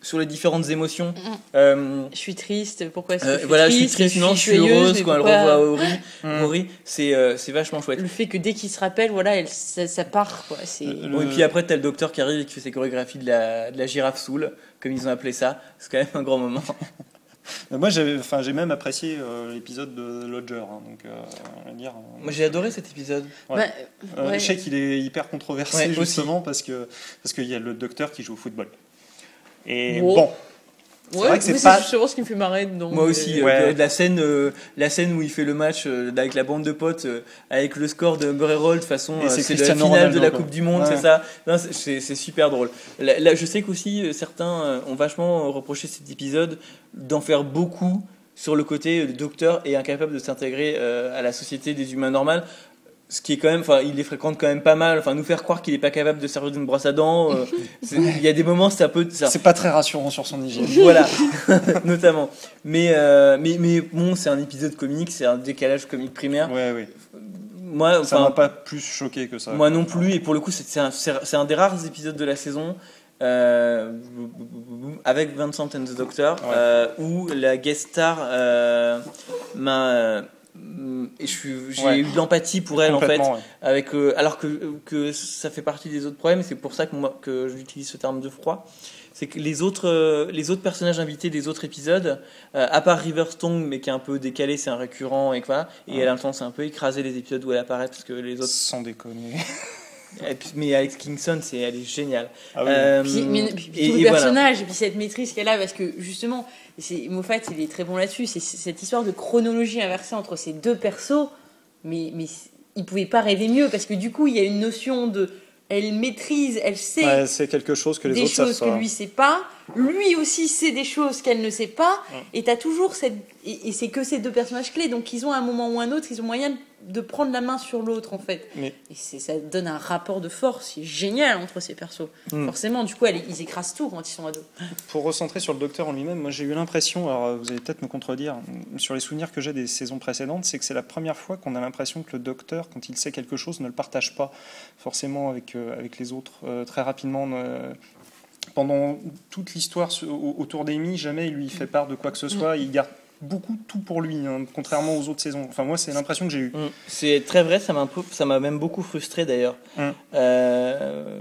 S1: sur les différentes émotions.
S3: Mm.
S1: Euh,
S3: Je suis triste, pourquoi est-ce que
S1: euh,
S3: je suis
S1: voilà,
S3: triste
S1: je suis triste, non, je suis
S3: joyeuse,
S1: heureuse quand elle revoit.
S2: Mm.
S1: Rory, c'est euh, c'est vachement chouette.
S3: Le fait que dès qu'il se rappelle, voilà, elle, ça, ça part quoi. C'est
S2: Le-
S1: Bon, et puis après, t'as le docteur qui arrive et qui fait ses chorégraphies de la, de la girafe soul, comme ils ont appelé ça. C'est quand même un grand moment. (laughs)
S2: Moi, j'ai enfin, j'ai même apprécié euh, l'épisode de Lodger. hein, donc, euh, on va dire, euh,
S1: Moi, j'ai adoré cet épisode.
S2: Ouais.
S3: Bah,
S2: euh,
S3: ouais.
S2: Je sais qu'il est hyper controversé
S1: Ouais, aussi.
S2: justement parce que parce qu'il y a le docteur qui joue au football. Et
S3: Wow.
S2: bon, C'est
S3: Ouais,
S2: vrai que c'est pas-
S3: justement ce qui me fait marrer dedans.
S1: Moi aussi, euh,
S2: Ouais.
S1: la, scène, euh, la scène où il fait le match euh, avec la bande de potes, euh, avec le score de Murray Roll, de toute façon, euh,
S2: c'est
S1: la finale
S2: Ronaldo,
S1: de la
S2: quoi.
S1: Coupe du Monde,
S2: Ouais.
S1: c'est ça. C'est- super drôle. Là, là, je sais qu'aussi euh, certains euh, ont vachement reproché cet épisode d'en faire beaucoup sur le côté euh, le docteur est incapable de s'intégrer euh, à la société des humains normales. Ce qui est quand même, enfin, il les fréquente quand même pas mal. Enfin, nous faire croire qu'il est pas capable de servir d'une brosse à dents. euh, (laughs) Il y a des moments, c'est un peu. ça-
S2: c'est pas très rassurant sur son hygiène.
S1: voilà, (laughs) notamment. Mais, euh, mais, mais bon, c'est un épisode comique, c'est un décalage comique primaire.
S2: Ouais, ouais.
S1: Moi,
S2: Ça m'a pas plus choqué que ça.
S1: moi non plus, et pour le coup, c'est un, des rares épisodes de la saison. euh, avec Vincent and the Doctor,
S2: Ouais.
S1: euh, où la guest star euh, m'a. Euh, et je suis- j'ai
S2: Ouais.
S1: eu de l'empathie pour elle en fait,
S2: ouais.
S1: avec euh, alors que, que ça fait partie des autres problèmes, c'est pour ça que moi que j'utilise ce terme de froid. C'est que les autres, euh, les autres personnages invités des autres épisodes, euh, à part Riverstone, mais qui est un peu décalé, c'est un récurrent et quoi, et
S2: Ouais.
S1: elle a tendance à un peu écraser les épisodes où elle apparaît parce que les autres.
S2: Sans déconner.
S1: Puis- mais Alex Kingston, c'est, elle est géniale.
S2: Ah oui.
S1: Euh,
S3: Puis, mais- puis- puis
S1: et-
S3: tout le
S1: et voilà.
S3: personnage, et puis cette maîtrise qu'elle a, parce que justement, c'est, Moffat, il est très bon là-dessus, c'est cette histoire de chronologie inversée entre ces deux persos, mais, mais il pouvait pas rêver mieux, parce que du coup, il y a une notion de. Elle maîtrise, elle sait
S2: Ouais, c'est quelque chose que les
S3: des
S2: autres savent
S3: choses que
S2: pas.
S3: lui sait pas, lui aussi sait des choses qu'elle ne sait pas,
S2: Ouais.
S3: et t'as toujours cette. Et, et c'est que ces deux personnages clés, donc ils ont à un moment ou un autre, ils ont moyen de prendre la main sur l'autre en fait.
S2: Mais-
S3: Et c'est- ça donne un rapport de force qui est génial entre ces persos.
S1: Mm.
S3: Forcément, du coup, elle- ils écrasent tout quand ils sont à deux. (laughs)
S2: Pour recentrer sur le docteur en lui-même, moi j'ai eu l'impression, alors euh, vous allez peut-être me contredire, sur les souvenirs que j'ai des saisons précédentes, c'est que c'est la première fois qu'on a l'impression que le docteur, quand il sait quelque chose, ne le partage pas forcément avec, euh, avec les autres. Euh, très rapidement, euh, pendant toute l'histoire autour d'Amy, jamais il lui fait part de quoi que ce soit. Il garde beaucoup tout pour lui, hein, contrairement aux autres saisons. Enfin, moi, c'est l'impression que j'ai eue.
S1: Mm. C'est très vrai, ça m'a ça m'a même beaucoup frustré d'ailleurs.
S2: Mm.
S1: Euh,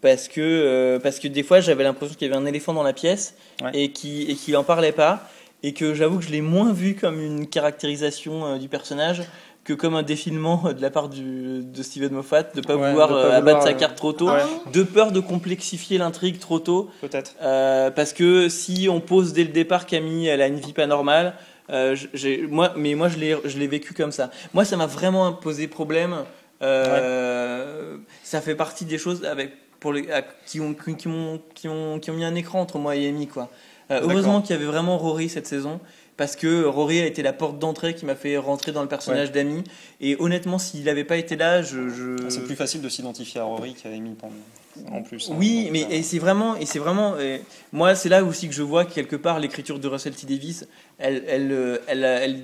S1: parce, que, euh, parce que des fois j'avais l'impression qu'il y avait un éléphant dans la pièce
S2: Ouais.
S1: et qu'il et qu'il en parlait pas. Et que j'avoue que je l'ai moins vu comme une caractérisation euh, du personnage que comme un défilement de la part du, de Steven Moffat de pas
S2: Ouais,
S1: vouloir
S2: de pas
S1: euh, abattre sa
S2: euh,
S1: carte trop tôt,
S2: Ouais.
S1: de peur de complexifier l'intrigue trop tôt.
S2: Peut-être.
S1: Euh, parce que si on pose dès le départ Camille, elle a une vie pas normale. euh, moi, mais moi, je l'ai, je l'ai vécu comme ça. Moi, ça m'a vraiment posé problème. Euh, Ça fait partie des choses avec pour les à- qui ont qui, m'ont qui ont qui ont mis un écran entre moi et Amy quoi. Euh, heureusement qu'il y avait vraiment Rory cette saison. Parce que Rory a été la porte d'entrée qui m'a fait rentrer dans le personnage d'Amy. Et honnêtement, s'il n'avait pas été là, je. je...
S2: Ah, C'est plus facile de s'identifier à Rory qu'à Amy pendant- en plus. hein.
S1: Oui,
S2: Donc,
S1: mais c'est vraiment, et c'est vraiment, moi c'est là aussi que je vois que quelque part l'écriture de Russell T Davis, elle, elle, euh, elle, elle,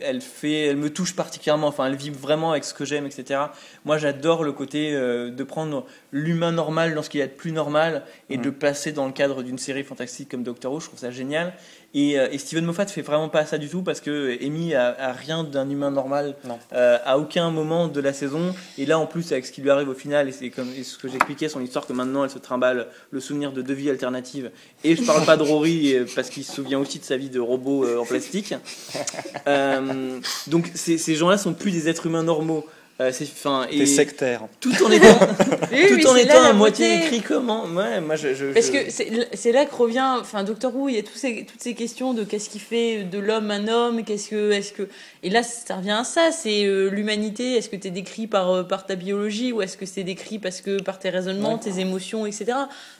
S1: elle fait, elle me touche particulièrement. Enfin, elle vibre vraiment avec ce que j'aime, etc. Moi, j'adore le côté euh, de prendre l'humain normal dans ce qu'il y a de plus normal et
S2: Mhm.
S1: de placer dans le cadre d'une série fantastique comme Doctor Who. Je trouve ça génial. Et, euh, et Steven Moffat fait vraiment pas ça du tout parce que Amy a, a rien d'un humain normal euh, à aucun moment de la saison. Et là, en plus, avec ce qui lui arrive au final, et c'est comme et ce que j'expliquais, son histoire que maintenant elle se trimballe le souvenir de deux vies alternatives. Et je parle pas de Rory euh, parce qu'il se souvient aussi de sa vie de robot euh, en plastique. (laughs) Euh, donc ces, ces gens-là sont plus des êtres humains normaux. Euh, c'est, et
S2: T'es sectaire.
S1: tout en étant, (laughs)
S3: Oui,
S1: tout en étant à moitié écrit comment Ouais, moi je. je-
S3: Parce
S1: je-
S3: que c'est là que revient, enfin Doctor Who, il y a tous ces, toutes ces questions de qu'est-ce qui fait de l'homme un homme, qu'est-ce que, est-ce que, et là ça revient à ça, c'est euh, l'humanité. Est-ce que tu es décrit par euh, par ta biologie ou est-ce que c'est décrit parce que par tes raisonnements, tes émotions, etc.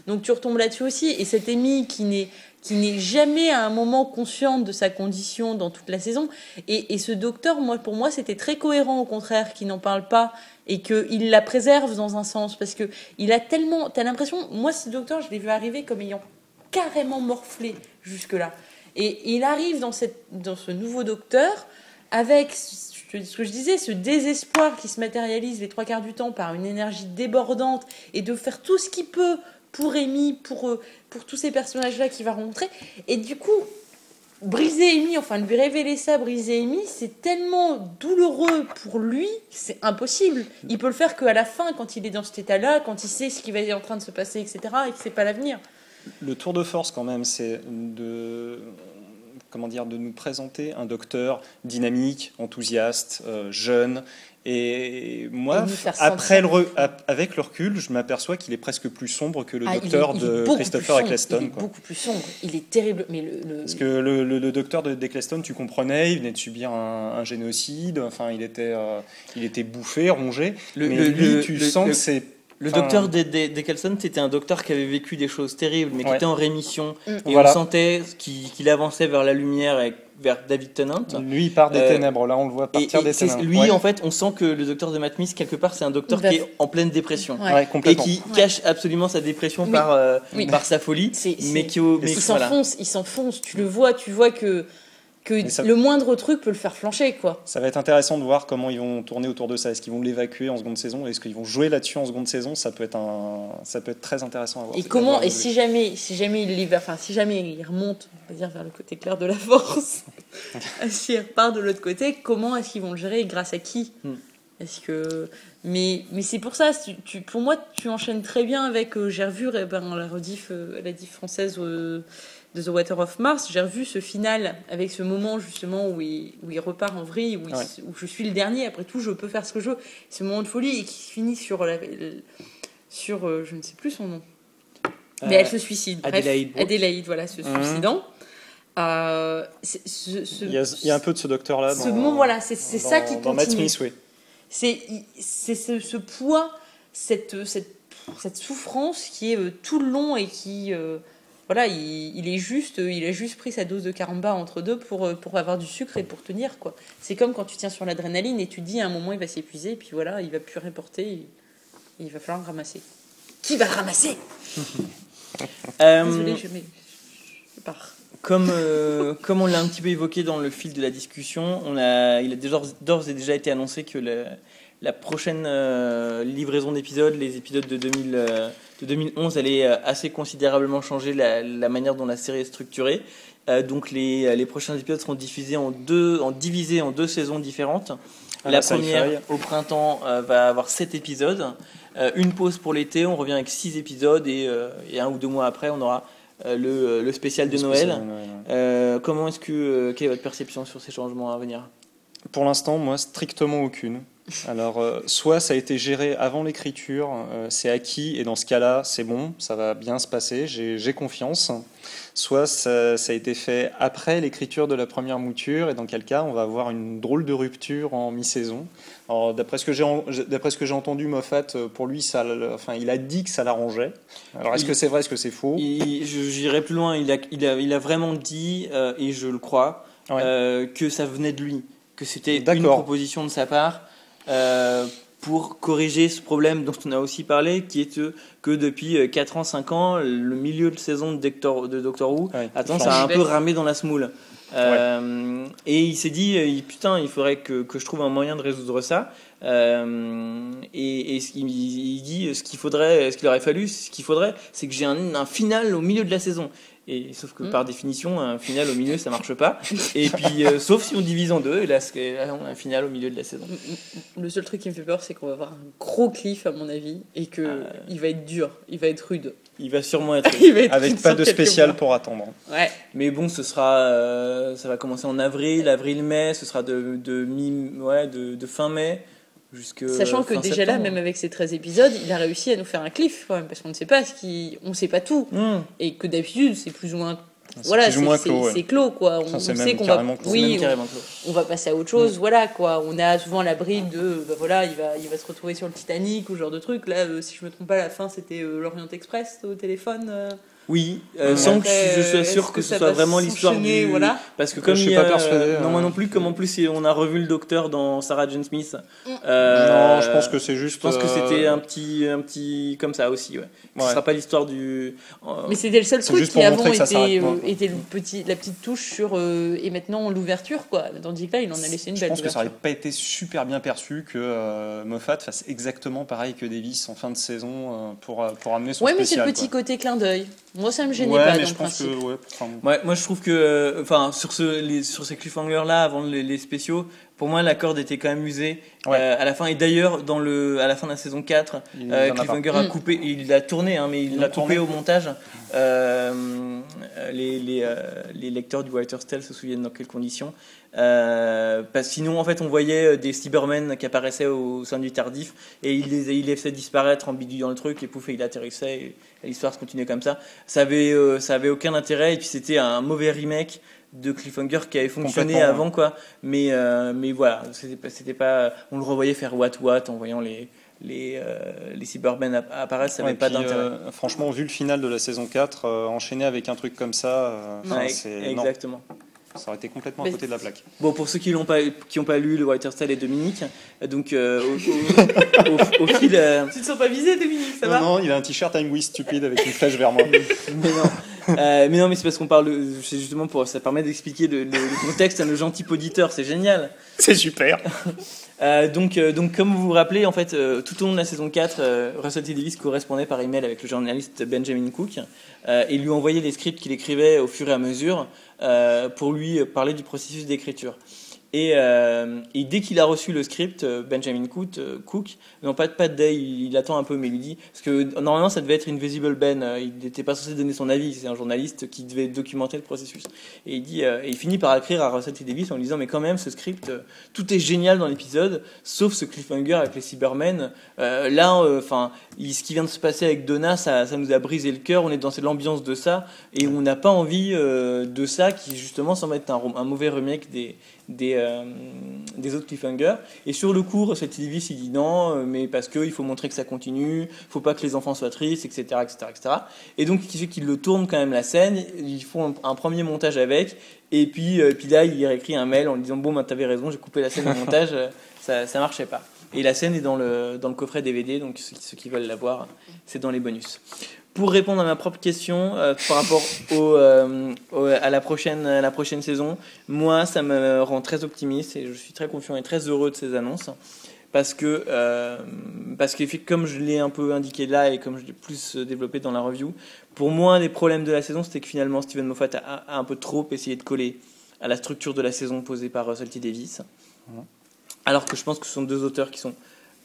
S3: Donc tu retombes là-dessus aussi. Et cette Amy qui n'est qui n'est jamais à un moment consciente de sa condition dans toute la saison. Et, et ce docteur, moi, pour moi, c'était très cohérent, au contraire, qu'il n'en parle pas et qu'il la préserve dans un sens. Parce que il a tellement. T'as l'impression. Moi, ce docteur, je l'ai vu arriver comme ayant carrément morflé jusque-là. Et il arrive dans, cette, dans ce nouveau docteur avec ce que je disais, ce désespoir qui se matérialise les trois quarts du temps par une énergie débordante et de faire tout ce qu'il peut pour Amy, pour, euh, pour tous ces personnages-là qu'il va rencontrer. Et du coup, briser Amy, enfin lui révéler ça, briser Amy, c'est tellement douloureux pour lui, c'est impossible. Il peut le faire qu'à la fin, quand il est dans cet état-là, quand il sait ce qui va être en train de se passer, etc., et que c'est pas l'avenir.
S2: Le tour de force, quand même, c'est de comment dire, de nous présenter un docteur dynamique, enthousiaste, euh, jeune. Et moi, après le re- avec le recul, je m'aperçois qu'il est presque plus sombre que le
S3: Ah, il est-
S2: docteur
S3: il est
S2: de Christopher Eccleston.
S3: Il est
S2: quoi.
S3: beaucoup plus sombre. Il est terrible. Mais le, le-
S2: Parce que le, le- le docteur de d'Eccleston, tu comprenais, il venait de subir un, un génocide, enfin, il était, euh, il était bouffé, rongé.
S1: Le-
S2: mais
S1: le-
S2: lui,
S1: le-
S2: tu
S1: le-
S2: sens
S1: le-
S2: que c'est.
S1: Le
S2: enfin,
S1: docteur de- de- d'Eccleston, c'était un docteur qui avait vécu des choses terribles, mais qui
S2: Ouais.
S1: était en rémission.
S3: Mm.
S1: Et
S2: Voilà.
S1: on sentait qu'il avançait vers la lumière et vers David Tennant.
S2: Lui, il part des
S1: Euh,
S2: ténèbres. Là, on le voit partir
S1: et
S2: des ténèbres.
S1: lui,
S2: Ouais.
S1: en fait, on sent que le docteur de Matt Smith, quelque part, c'est un docteur qui est en pleine dépression.
S3: Ouais.
S2: Ouais,
S1: Et qui
S3: Ouais.
S1: cache absolument sa dépression
S3: Oui.
S1: par, euh,
S3: Oui.
S1: par sa folie. Mais qui,
S3: s'enfonce, il s'enfonce. Tu le vois, tu vois que, que
S2: ça-
S3: le moindre truc peut le faire flancher, quoi.
S2: Ça va être intéressant de voir comment ils vont tourner autour de ça. Est-ce qu'ils vont l'évacuer en seconde saison? Est-ce qu'ils vont jouer là-dessus en seconde saison? Ça peut être un, ça peut être très intéressant à voir.
S3: Et comment, et si jamais, si jamais il enfin, si jamais il remonte, on va dire vers le côté clair de la force, (laughs) s'il repart de l'autre côté, comment est-ce qu'ils vont le gérer et grâce à qui?
S1: Hmm.
S3: Est-ce que, mais, mais c'est pour ça, tu, tu- pour moi, tu enchaînes très bien avec. euh, j'ai revu ben, la rediff, euh, la diff française euh, de The Water of Mars. J'ai revu ce final avec ce moment justement où il, où il repart en vrille, où, il-
S2: Ouais.
S3: où je suis le dernier. Après tout, je peux faire ce que je veux. Ce moment de folie et qui finit sur la, sur, euh, je ne sais plus son nom. Mais
S1: Euh,
S3: elle se suicide. Bref,
S1: Adélaïde
S3: voilà, se
S2: Mhm.
S3: suicidant. Euh, c'est- ce, ce-
S2: Il y, a, il y a un peu de ce docteur-là.
S3: ce
S2: dans-
S3: moment, voilà, c'est ça qui
S2: Dans Matt
S3: continue.
S2: Smith, oui.
S3: C'est c'est ce, ce poids, cette, cette, cette souffrance qui est euh, tout le long et qui. euh, voilà, il, il est juste, il a juste pris sa dose de caramba entre deux pour, euh, pour avoir du sucre et pour tenir. quoi. C'est comme quand tu tiens sur l'adrénaline et tu dis à un moment il va s'épuiser, et puis voilà, il va plus reporter, et il va falloir le ramasser. Qui va ramasser? (laughs)
S1: Euh,
S3: Désolée, je, pars.
S1: Comme, euh, comme on l'a un petit peu évoqué dans le fil de la discussion, on a, il a d'ores et déjà été annoncé que la, la prochaine euh, livraison d'épisodes, les épisodes de, 2000, euh, de 2011, allait euh, assez considérablement changer la, la, manière dont la série est structurée. donc les, les, prochains épisodes seront diffusés en deux, en divisés en deux saisons différentes. Ah, la première, au printemps, va avoir sept épisodes. une pause pour l'été, on revient avec six épisodes et, et, un ou deux mois après, on aura le, le, spécial de Noël. comment est-ce que quelle est votre perception sur ces changements à venir?
S2: Pour l'instant, moi, strictement aucune. Alors, euh, soit ça a été géré avant l'écriture, euh, c'est acquis, et dans ce cas-là, c'est bon, ça va bien se passer, j'ai confiance. Soit ça, a été fait après l'écriture de la première mouture, et dans quel cas, on va avoir une drôle de rupture en mi-saison. Alors, d'après ce que j'ai entendu, Moffat, euh, pour lui, ça, enfin, il a dit que ça l'arrangeait. Alors, est-ce que c'est vrai, est-ce que c'est faux?
S1: J'irai plus loin, il a, il, a, il a, vraiment dit, et je le crois, que ça venait de lui, que c'était une proposition de sa part. Euh, pour corriger ce problème dont on a aussi parlé, qui est que depuis 4 ans, 5 ans, le milieu de saison de Doctor, de Doctor Who, attends, ça a un peu ramé dans la smoule. Euh, et il s'est dit, euh, putain, il faudrait que, que, je trouve un moyen de résoudre ça. Euh, et, et il, il, dit, ce qu'il faudrait, ce qu'il aurait fallu, ce qu'il faudrait, c'est que j'ai un, un, final au milieu de la saison. Et sauf que par mm. définition, un final au milieu, ça marche pas. Et puis, euh, sauf si on divise en deux, et là, on a un final au milieu de la saison.
S3: Mm, mm, le seul truc qui me fait peur, c'est qu'on va avoir un gros cliff, à mon avis, et que ah. il va être dur, il va être rude.
S1: Il va sûrement (laughs) être,
S2: avec pas de spécial pour attendre.
S3: Ouais.
S1: Mais bon, ce sera, euh, ça va commencer en avril, avril-mai, ce sera de, de, mi, ouais, de, de fin mai.
S3: Sachant que déjà là, même avec ces 13 épisodes, il a réussi à nous faire un cliff quand même, parce qu'on ne sait pas ce qui, on sait pas tout, hmm. et que d'habitude c'est plus ou moins voilà, c'est clos, quoi. On, sait qu'on va, oui, on, va passer à autre chose, hmm. voilà quoi. On a souvent l'abri de, bah, voilà, il va, il va se retrouver sur le Titanic ou ce genre de truc. Là, euh, si je me trompe pas, à la fin c'était euh, l'Orient Express au téléphone. Euh.
S1: Oui, euh, sans que je sois sûr que, ce soit vraiment l'histoire du. Voilà. Parce que comme je suis pas persuadé. non, moi hein. non plus, comme en plus on a revu le docteur dans Sarah Jane Smith.
S2: Mm. Euh, non, je pense que c'est juste.
S1: Je pense que c'était euh, un petit, un petit comme ça aussi, ouais. Ce sera pas l'histoire du.
S3: Mais c'était le seul truc qui avant était, était le petit, la petite touche sur et maintenant l'ouverture quoi. Tandis que là, il en a laissé une belle.
S2: Je pense que ça n'aurait pas été super bien perçu que Moffat fasse exactement pareil que Davis en fin de saison pour pour amener son.
S3: Ouais, mais c'est le petit côté clin d'œil. Moi, ça me gênait pas. Mais je pense que,
S1: ouais, moi, je trouve que, enfin, sur, ce, les, sur ces cliffhangers-là, avant les, spéciaux, pour moi, la corde était quand même usée euh, à la fin. Et d'ailleurs, dans le, à la fin de la saison 4, euh, Cliffhanger a, mm. coupé, il l'a tourné, hein, mais il l'a coupé au montage. Euh, les, les, les, lecteurs du Writer's Tale se souviennent dans quelles conditions. Euh, parce que sinon, en fait, on voyait euh, des Cybermen qui apparaissaient au sein du tardif et il les, il les faisait disparaître en bidouillant le truc et pouf, il atterrissait et, l'histoire se continuait comme ça. Ça avait, euh, ça avait aucun intérêt et puis c'était un mauvais remake de Cliffhanger qui avait fonctionné avant, quoi. Mais, mais voilà, c'était pas, c'était pas, on le revoyait faire what what en voyant les, les, les Cybermen apparaître, ça n'avait pas d'intérêt.
S2: franchement, vu le final de la saison 4, enchaîner avec un truc comme ça,
S1: c'est exactement.
S2: Ça aurait été complètement à côté de la plaque.
S1: Bon, pour ceux qui n'ont pas, qui ont pas lu le Writer's Tale et Dominique, donc euh, (laughs) au, fil. Euh,
S3: tu te sens pas visé, Dominique, ça
S2: non,
S3: va
S2: Non, il a un t-shirt I'm with stupide avec une flèche vers moi. (laughs)
S1: mais non. Euh, mais non, mais c'est parce qu'on parle. C'est justement pour. Ça permet d'expliquer le, le, contexte à nos gentils auditeurs, c'est génial.
S2: C'est super.
S1: Euh, donc, euh, donc, comme vous vous rappelez, en fait, euh, tout au long de la saison 4, Russell T. Davis correspondait par email avec le journaliste Benjamin Cook et lui envoyait les scripts qu'il écrivait au fur et à mesure pour lui parler du processus d'écriture. Euh, et, dès qu'il a reçu le script, euh, Benjamin Cook, euh, Cook non pas, pas de day, il, attend un peu, mais il dit, parce que normalement ça devait être Invisible Ben, il n'était pas censé donner son avis, c'est un journaliste qui devait documenter le processus. Et il dit, et il finit par écrire à Russell T. Davis en lui disant, mais quand même ce script, tout est génial dans l'épisode, sauf ce cliffhanger avec les Cybermen. là, enfin, ce qui vient de se passer avec Donna, ça, nous a brisé le cœur. On est dans cette ambiance de ça, et on n'a pas envie de ça, qui justement semble être un, un mauvais remake des des, euh, des autres cliffhangers. Et sur le cours, cette Davis, il dit non, euh, mais parce qu'il faut montrer que ça continue, il faut pas que les enfants soient tristes, etc. etc., etc. Et donc, qui fait qu'il le tourne quand même la scène, ils font un, premier montage avec, et puis, euh, puis là, il réécrit un mail en lui disant Bon, ben, t'avais raison, j'ai coupé la scène au montage, ça, ça marchait pas. Et la scène est dans le, dans le coffret DVD, donc ceux, qui veulent la voir, c'est dans les bonus pour répondre à ma propre question euh, par rapport euh, à, la prochaine, la prochaine saison, moi, ça me rend très optimiste et je suis très confiant et très heureux de ces annonces. parce que, euh, parce que comme je l'ai un peu indiqué là et comme je l'ai plus développé dans la review, pour moi, un des problèmes de la saison, c'était que finalement, Steven Moffat a, a, un peu trop essayé de coller à la structure de la saison posée par Russell T. Davis. Alors que je pense que ce sont deux auteurs qui sont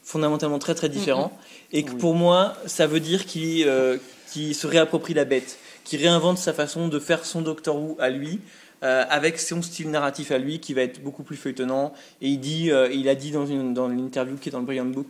S1: fondamentalement très très différents. Et que pour moi, ça veut dire qu'il euh, se réapproprie la bête, qu'il réinvente sa façon de faire son Doctor Who à lui, euh, avec son style narratif à lui qui va être beaucoup plus feuilletonnant. Et il, dit, euh, il a dit dans, une, dans l'interview qui est dans le Brilliant Book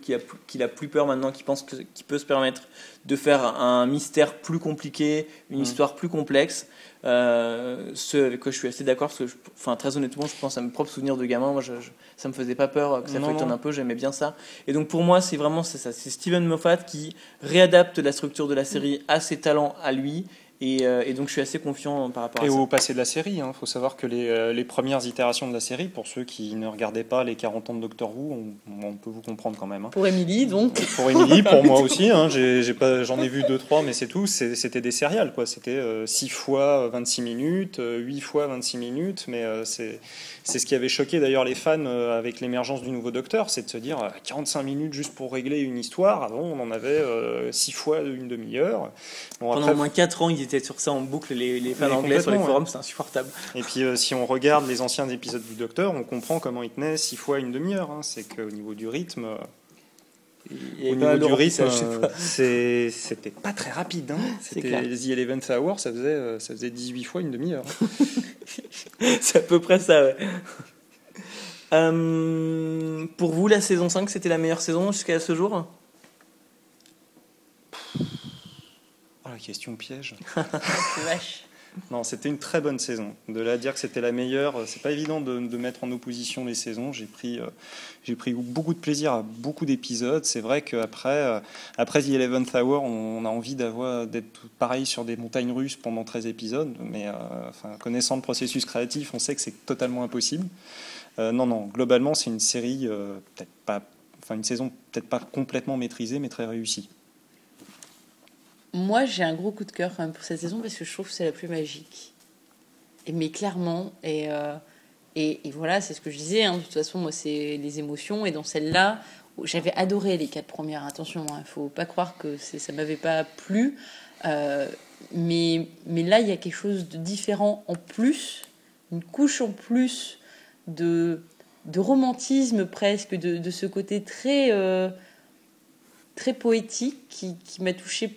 S1: qu'il a, plus peur maintenant, qu'il pense qu'il peut se permettre de faire un mystère plus compliqué, une histoire plus complexe. Euh, ce avec quoi je suis assez d'accord, parce que, enfin, très honnêtement, je pense à mes propres souvenirs de gamin. Moi, je, ça me faisait pas peur que ça feuilletonne un peu, j'aimais bien ça. Et donc, pour moi, c'est vraiment ça. C'est Steven Moffat qui réadapte la structure de la série à ses talents à lui euh, et, donc je suis assez confiant par rapport
S2: à
S1: ça.
S2: Et au passé de la série, il hein. faut savoir que les, euh, les, premières itérations de la série, pour ceux qui ne regardaient pas les 40 ans de Doctor Who, on, peut vous comprendre quand même. Hein.
S3: Pour Émilie, donc.
S2: Pour Émilie, (laughs) pour moi aussi, hein, j'en ai, vu 2-3, mais c'est tout. C'était des céréales, quoi. C'était 6 euh, fois 26 minutes, 8 fois 26 minutes, mais c'est c'est ce qui avait choqué d'ailleurs les fans euh, avec l'émergence du nouveau Docteur, c'est de se dire 45 euh, minutes juste pour régler une histoire. Avant, on en avait 6 euh, fois une demi-heure.
S1: Pendant au moins 4 ans, ils sur ça en boucle, les, les fans anglais sur les forums, c'est insupportable.
S2: Et puis, si on regarde les anciens épisodes du Docteur, on comprend comment il tenait 6 fois une demi-heure. Hein. C'est qu'au niveau du rythme. Au niveau du rythme, c'était pas très rapide. Hein. C'était The Eleven Hour, ça faisait, ça faisait 18 fois une demi-heure. (laughs)
S1: c'est à peu près ça, ouais. Euh, pour vous, la saison 5, c'était la meilleure saison jusqu'à ce jour?
S2: Oh, la question piège. (laughs) vache. Non, c'était une très bonne saison. De là à dire que c'était la meilleure, c'est pas évident de, mettre en opposition les saisons. J'ai pris, euh, j'ai pris beaucoup de plaisir à beaucoup d'épisodes. C'est vrai qu'après euh, après The Eleventh Hour, on, a envie d'avoir d'être pareil sur des montagnes russes pendant 13 épisodes. Mais euh, enfin, connaissant le processus créatif, on sait que c'est totalement impossible. non, non, globalement, c'est une série, peut-être pas, enfin une saison peut-être pas complètement maîtrisée, mais très réussie.
S3: Moi, j'ai un gros coup de cœur quand même pour cette saison parce que je trouve que c'est la plus magique. Et, mais clairement, et, euh, et, voilà, c'est ce que je disais. Hein, de toute façon, moi, c'est les émotions. Et dans celle-là, j'avais adoré les quatre premières. Attention, il hein, ne faut pas croire que ça m'avait pas plu. Euh, mais, mais là, il y a quelque chose de différent en plus, une couche en plus de, de romantisme presque, de, de ce côté très, euh, très poétique qui, qui m'a touché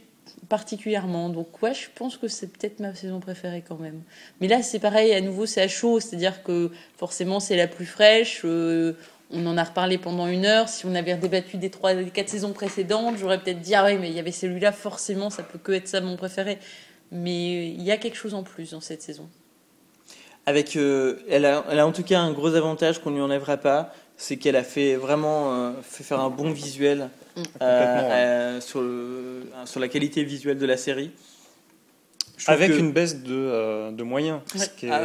S3: particulièrement. Donc ouais, je pense que c'est peut-être ma saison préférée quand même. Mais là, c'est pareil, à nouveau, c'est à chaud, c'est-à-dire que forcément, c'est la plus fraîche. Euh, on en a reparlé pendant une heure. Si on avait débattu des trois, des quatre saisons précédentes, j'aurais peut-être dit ah ouais, mais il y avait celui-là, forcément, ça peut que être ça mon préféré. Mais il y a quelque chose en plus dans cette saison.
S1: Avec, euh, elle, a, elle a en tout cas un gros avantage qu'on lui enlèvera pas, c'est qu'elle a fait vraiment euh, fait faire un bon visuel mm. euh, sur, sur la qualité visuelle de la série.
S2: Avec une baisse de, de moyens.
S1: Ah,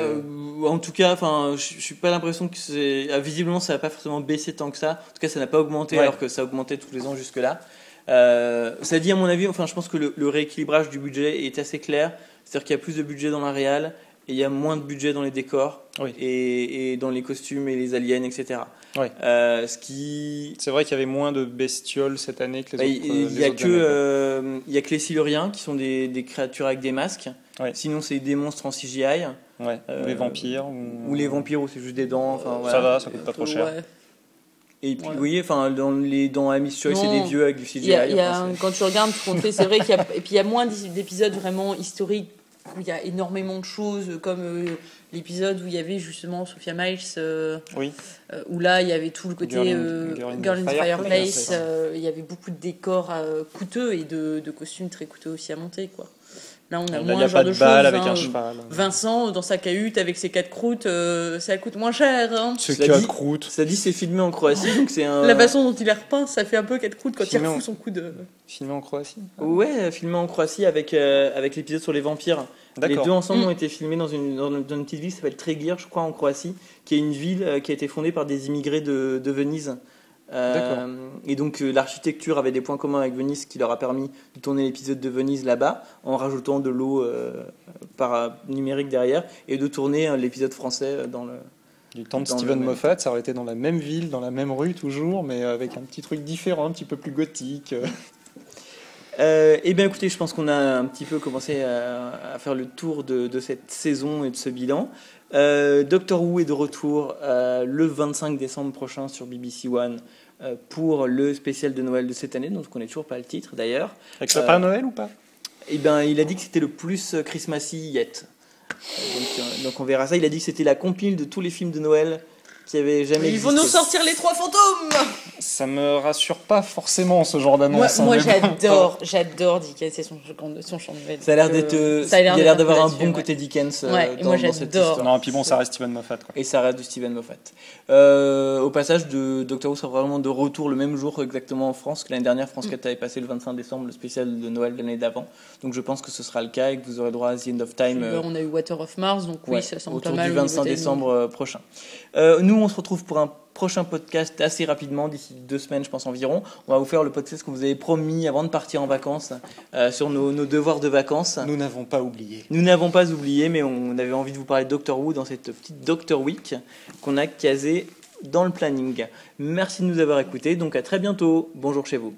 S1: en tout cas, enfin, je suis pas l'impression que c'est. Ah, visiblement, ça n'a pas forcément baissé tant que ça. En tout cas, ça n'a pas augmenté alors que ça augmentait tous les ans jusque-là. ça dit, à mon avis, enfin, je pense que le, le rééquilibrage du budget est assez clair. C'est-à-dire qu'il y a plus de budget dans la réal et il y a moins de budget dans les décors et, et, dans les costumes et les aliens, etc. Euh, ce qui...
S2: C'est vrai qu'il y avait moins de bestioles cette année que les
S1: bah, autres. Il n'y a, que, euh, y a que les Siluriens qui sont des, des créatures avec des masques. Sinon, c'est des monstres en CGI.
S2: Ouais. ou les vampires.
S1: Ou... les vampires où c'est juste des dents. Enfin,
S2: Ça va, ça coûte pas trop cher.
S1: Et puis, vous voyez, enfin, dans les dans Amish Choice, c'est des vieux avec du CGI.
S3: quand tu regardes ce qu'on fait, c'est vrai qu'il y a, (laughs) et puis il y a moins d'épisodes vraiment historiques où il y a énormément de choses, comme euh, l'épisode où il y avait justement Sophia Miles, euh,
S2: oui.
S3: Euh, où là il y avait tout le côté Girl in, the Fireplace, il y avait beaucoup de décors coûteux et de, de, costumes très coûteux aussi à monter. quoi. Là, on a moins ce genre de, choses. Avec un hein. cheval. Vincent, dans sa cahute, avec ses quatre croûtes, ça coûte moins cher. Hein.
S2: Quatre croûtes.
S1: Ça dit, c'est filmé en Croatie, donc c'est un...
S3: La façon dont il est repeint, ça fait un peu quatre croûtes quand il refout son coup de...
S2: Filmé en Croatie
S1: Ouais, filmé en Croatie avec, avec l'épisode sur les vampires. Les deux ensemble ont mm. été filmés dans une, dans une petite ville qui s'appelle Trégir, je crois, en Croatie, qui est une ville euh, qui a été fondée par des immigrés de, de Venise. Euh, et donc euh, l'architecture avait des points communs avec Venise, qui leur a permis de tourner l'épisode de Venise là-bas, en rajoutant de l'eau par numérique derrière, et de tourner l'épisode français dans le,
S2: Du temps de Steven Moffat, ça aurait été dans la même ville, dans la même rue toujours, mais avec un petit truc différent, un petit peu plus gothique.
S1: Euh, eh bien écoutez, je pense qu'on a un petit peu commencé à, à faire le tour de, de cette saison et de ce bilan. Euh, Doctor Who est de retour euh, le 25 décembre prochain sur BBC One pour le spécial de Noël de cette année, donc on connaît toujours pas le titre d'ailleurs.
S2: Avec
S1: Euh,
S2: sapin Noël ou pas?
S1: Eh ben, il a dit que c'était le plus Christmassy yet. Donc, donc on verra ça. Il a dit que c'était la compile de tous les films de Noël qui avaient jamais
S3: Ils vont nous sortir les trois fantômes
S2: Ça me rassure pas forcément ce genre d'annonce. hein,
S3: moi
S2: bon.
S3: j'adore, j'adore Dickens et son, son chant de Noël.
S1: Ça a l'air
S3: Donc,
S1: d'être,
S3: euh,
S1: euh,
S3: ça a l'air
S1: il a l'air
S3: d'être
S1: d'avoir un bon
S3: ouais.
S1: côté Dickens euh,
S3: Ouais, et
S1: dans,
S3: moi,
S1: dans cette
S3: j'adore.
S1: histoire.
S2: Non, et puis bon, ça reste Steven Moffat. Quoi.
S1: Et ça reste du Steven Moffat. Euh, au passage, de Doctor Who sera vraiment de retour le même jour exactement en France que l'année dernière. France 4 avait passé le 25 décembre le spécial de Noël de l'année d'avant. Donc je pense que ce sera le cas et que vous aurez droit à The End of Time. euh,
S3: On a eu Water of Mars, donc
S1: Ouais,
S3: oui, ça semble
S1: autour
S3: pas mal.
S1: du
S3: au niveau
S1: 25
S3: timing.
S1: décembre euh, prochain. Euh, nous, on se retrouve pour un prochain podcast assez rapidement, d'ici deux semaines, je pense environ. On va vous faire le podcast qu'on vous avait promis avant de partir en vacances, euh, sur nos, nos devoirs de vacances.
S2: Nous n'avons pas oublié.
S1: Nous n'avons pas oublié, mais on avait envie de vous parler de Doctor Who dans cette petite Doctor Week qu'on a casée dans le planning. Merci de nous avoir écoutés, donc à très bientôt. Bonjour chez vous.